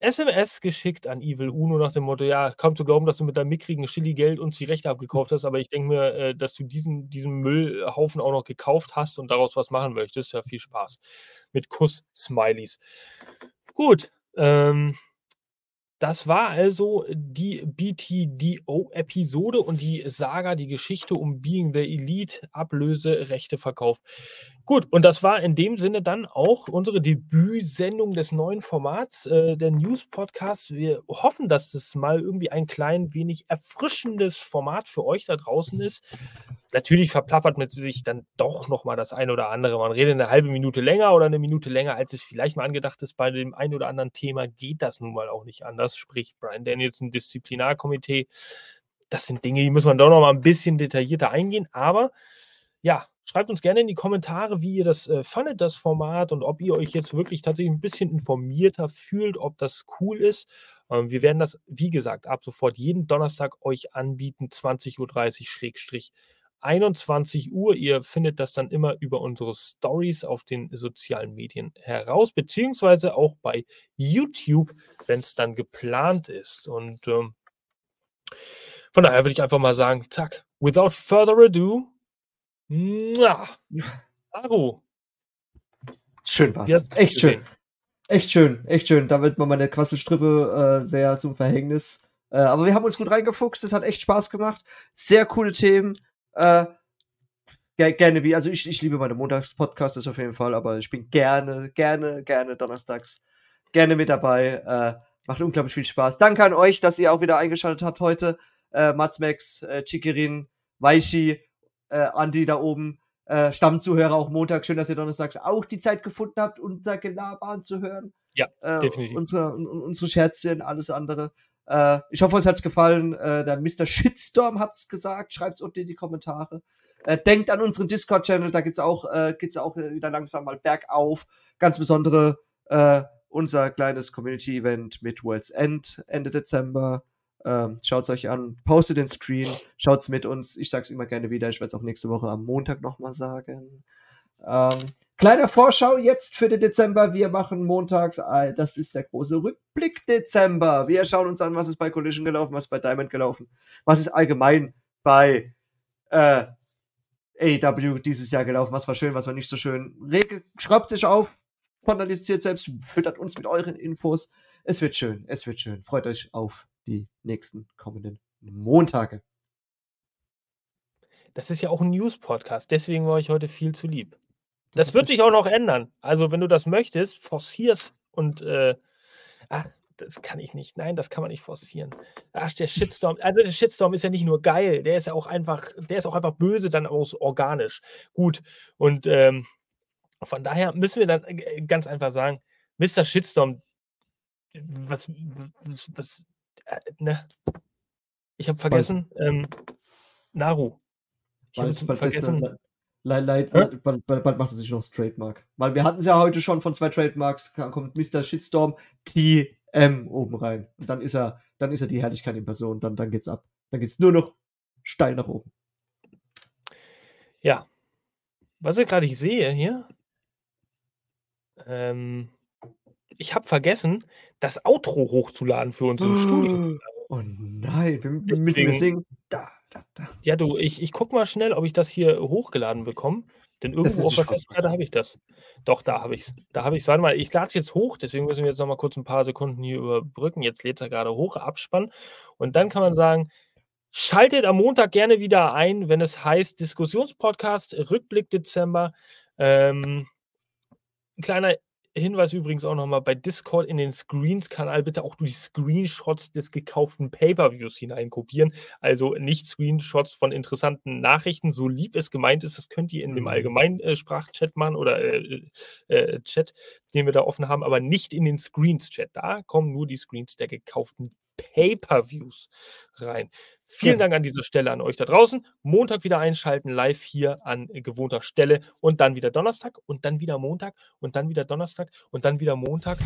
SMS geschickt an Evil Uno nach dem Motto: Ja, kaum zu glauben, dass du mit deinem mickrigen Chili-Geld uns die Rechte abgekauft hast, aber ich denke mir, äh, dass du diesen, diesen Müllhaufen auch noch gekauft hast und daraus was machen möchtest. Ja, viel Spaß. Mit Kuss-Smileys. Gut, ähm, das war also die BTDO-Episode und die Saga, die Geschichte um Being the Elite, Ablöse, Rechteverkauf. Gut, und das war in dem Sinne dann auch unsere Debütsendung des neuen Formats, äh, der News-Podcast. Wir hoffen, dass es mal irgendwie ein klein wenig erfrischendes Format für euch da draußen ist. Natürlich verplappert man sich dann doch nochmal das eine oder andere. Man redet eine halbe Minute länger oder eine Minute länger, als es vielleicht mal angedacht ist. Bei dem einen oder anderen Thema geht das nun mal auch nicht anders. Sprich, Brian Daniels, ein Disziplinarkomitee. Das sind Dinge, die muss man doch noch mal ein bisschen detaillierter eingehen. Aber ja, Schreibt uns gerne in die Kommentare, wie ihr das äh, fandet, das Format, und ob ihr euch jetzt wirklich tatsächlich ein bisschen informierter fühlt, ob das cool ist. Ähm, wir werden das, wie gesagt, ab sofort jeden Donnerstag euch anbieten, 20.30 Uhr 21 Uhr. Ihr findet das dann immer über unsere Stories auf den sozialen Medien heraus, beziehungsweise auch bei YouTube, wenn es dann geplant ist. Und ähm, von daher würde ich einfach mal sagen, zack, without further ado, ja. [laughs] Aro. Schön was. Echt schön. Echt schön, echt schön. Da wird man meine Quasselstrippe äh, sehr zum Verhängnis. Äh, aber wir haben uns gut reingefuchst, es hat echt Spaß gemacht. Sehr coole Themen. Äh, gerne wie, also ich, ich liebe meine Montagspodcasts auf jeden Fall, aber ich bin gerne, gerne, gerne donnerstags gerne mit dabei. Äh, macht unglaublich viel Spaß. Danke an euch, dass ihr auch wieder eingeschaltet habt heute. Äh, Mats Max, äh, Chikirin, Weishi, äh, Andi da oben, äh, Stammzuhörer auch Montag. Schön, dass ihr donnerstags auch die Zeit gefunden habt, unser Gelaber anzuhören. Ja, äh, definitiv. Unsere, unsere Scherzchen, alles andere. Äh, ich hoffe, es hat gefallen. Äh, der Mr. Shitstorm hat es gesagt. Schreibt es unten in die Kommentare. Äh, denkt an unseren Discord-Channel, da geht's auch, äh, auch wieder langsam mal bergauf. Ganz besondere äh, unser kleines Community-Event mit World's End Ende Dezember. Ähm, schaut's euch an, postet den Screen, schaut's mit uns. Ich sag's immer gerne wieder, ich werde es auch nächste Woche am Montag nochmal sagen. Ähm, kleine Vorschau jetzt für den Dezember. Wir machen montags, das ist der große Rückblick Dezember. Wir schauen uns an, was ist bei Collision gelaufen, was ist bei Diamond gelaufen, was ist allgemein bei äh, AEW dieses Jahr gelaufen, was war schön, was war nicht so schön. Regel, schraubt sich auf, analysiert selbst, füttert uns mit euren Infos. Es wird schön, es wird schön. Freut euch auf die nächsten kommenden Montage. Das ist ja auch ein News-Podcast, deswegen war ich heute viel zu lieb. Das, wird sich auch noch ändern. Also, wenn du das möchtest, forcier's und äh, ach, das kann ich nicht. Nein, das kann man nicht forcieren. Ach, der Shitstorm, also der Shitstorm ist ja nicht nur geil, der ist ja auch einfach, der ist auch einfach böse, dann auch organisch. Gut. Und ähm, von daher müssen wir dann äh, ganz einfach sagen, Mr. Shitstorm, was, was, was äh, ne? Ich habe vergessen, ähm, Naru. Ich habe vergessen. Leid, leid, bald, bald, bald macht er sich noch das Trademark. Weil wir hatten es ja heute schon von zwei Trademarks, kommt Mr. Shitstorm, TM oben rein. Und dann ist er, dann ist er die Herrlichkeit in Person, dann, dann geht's ab. Dann geht's nur noch steil nach oben. Ja. Was ich gerade sehe hier, ähm, ich habe vergessen, das Outro hochzuladen für uns im Studio. Oh nein, wir, wir müssen singen. Ja, du, ich, ich guck mal schnell, ob ich das hier hochgeladen bekomme. Denn irgendwo auf der Festplatte habe ich das. Doch, da habe ich es. Da habe ich es. Warte mal, ich lade es jetzt hoch, deswegen müssen wir jetzt noch mal kurz ein paar Sekunden hier überbrücken. Jetzt lädt er gerade hoch, Abspann. Und dann kann man sagen, schaltet am Montag gerne wieder ein, wenn es heißt Diskussionspodcast, Rückblick Dezember. Ähm, kleiner Hinweis übrigens auch nochmal bei Discord in den Screens-Kanal bitte auch die Screenshots des gekauften Pay-Per-Views hineinkopieren. Also nicht Screenshots von interessanten Nachrichten, so lieb es gemeint ist. Das könnt ihr in dem mhm. allgemeinen äh, Sprachchat machen oder äh, äh, Chat, den wir da offen haben, aber nicht in den Screens-Chat. Da kommen nur die Screens der gekauften Pay-Per-Views rein. Vielen. Dank an dieser Stelle an euch da draußen. Montag wieder einschalten, live hier an gewohnter Stelle und dann wieder Donnerstag und dann wieder Montag und dann wieder Donnerstag und dann wieder Montag.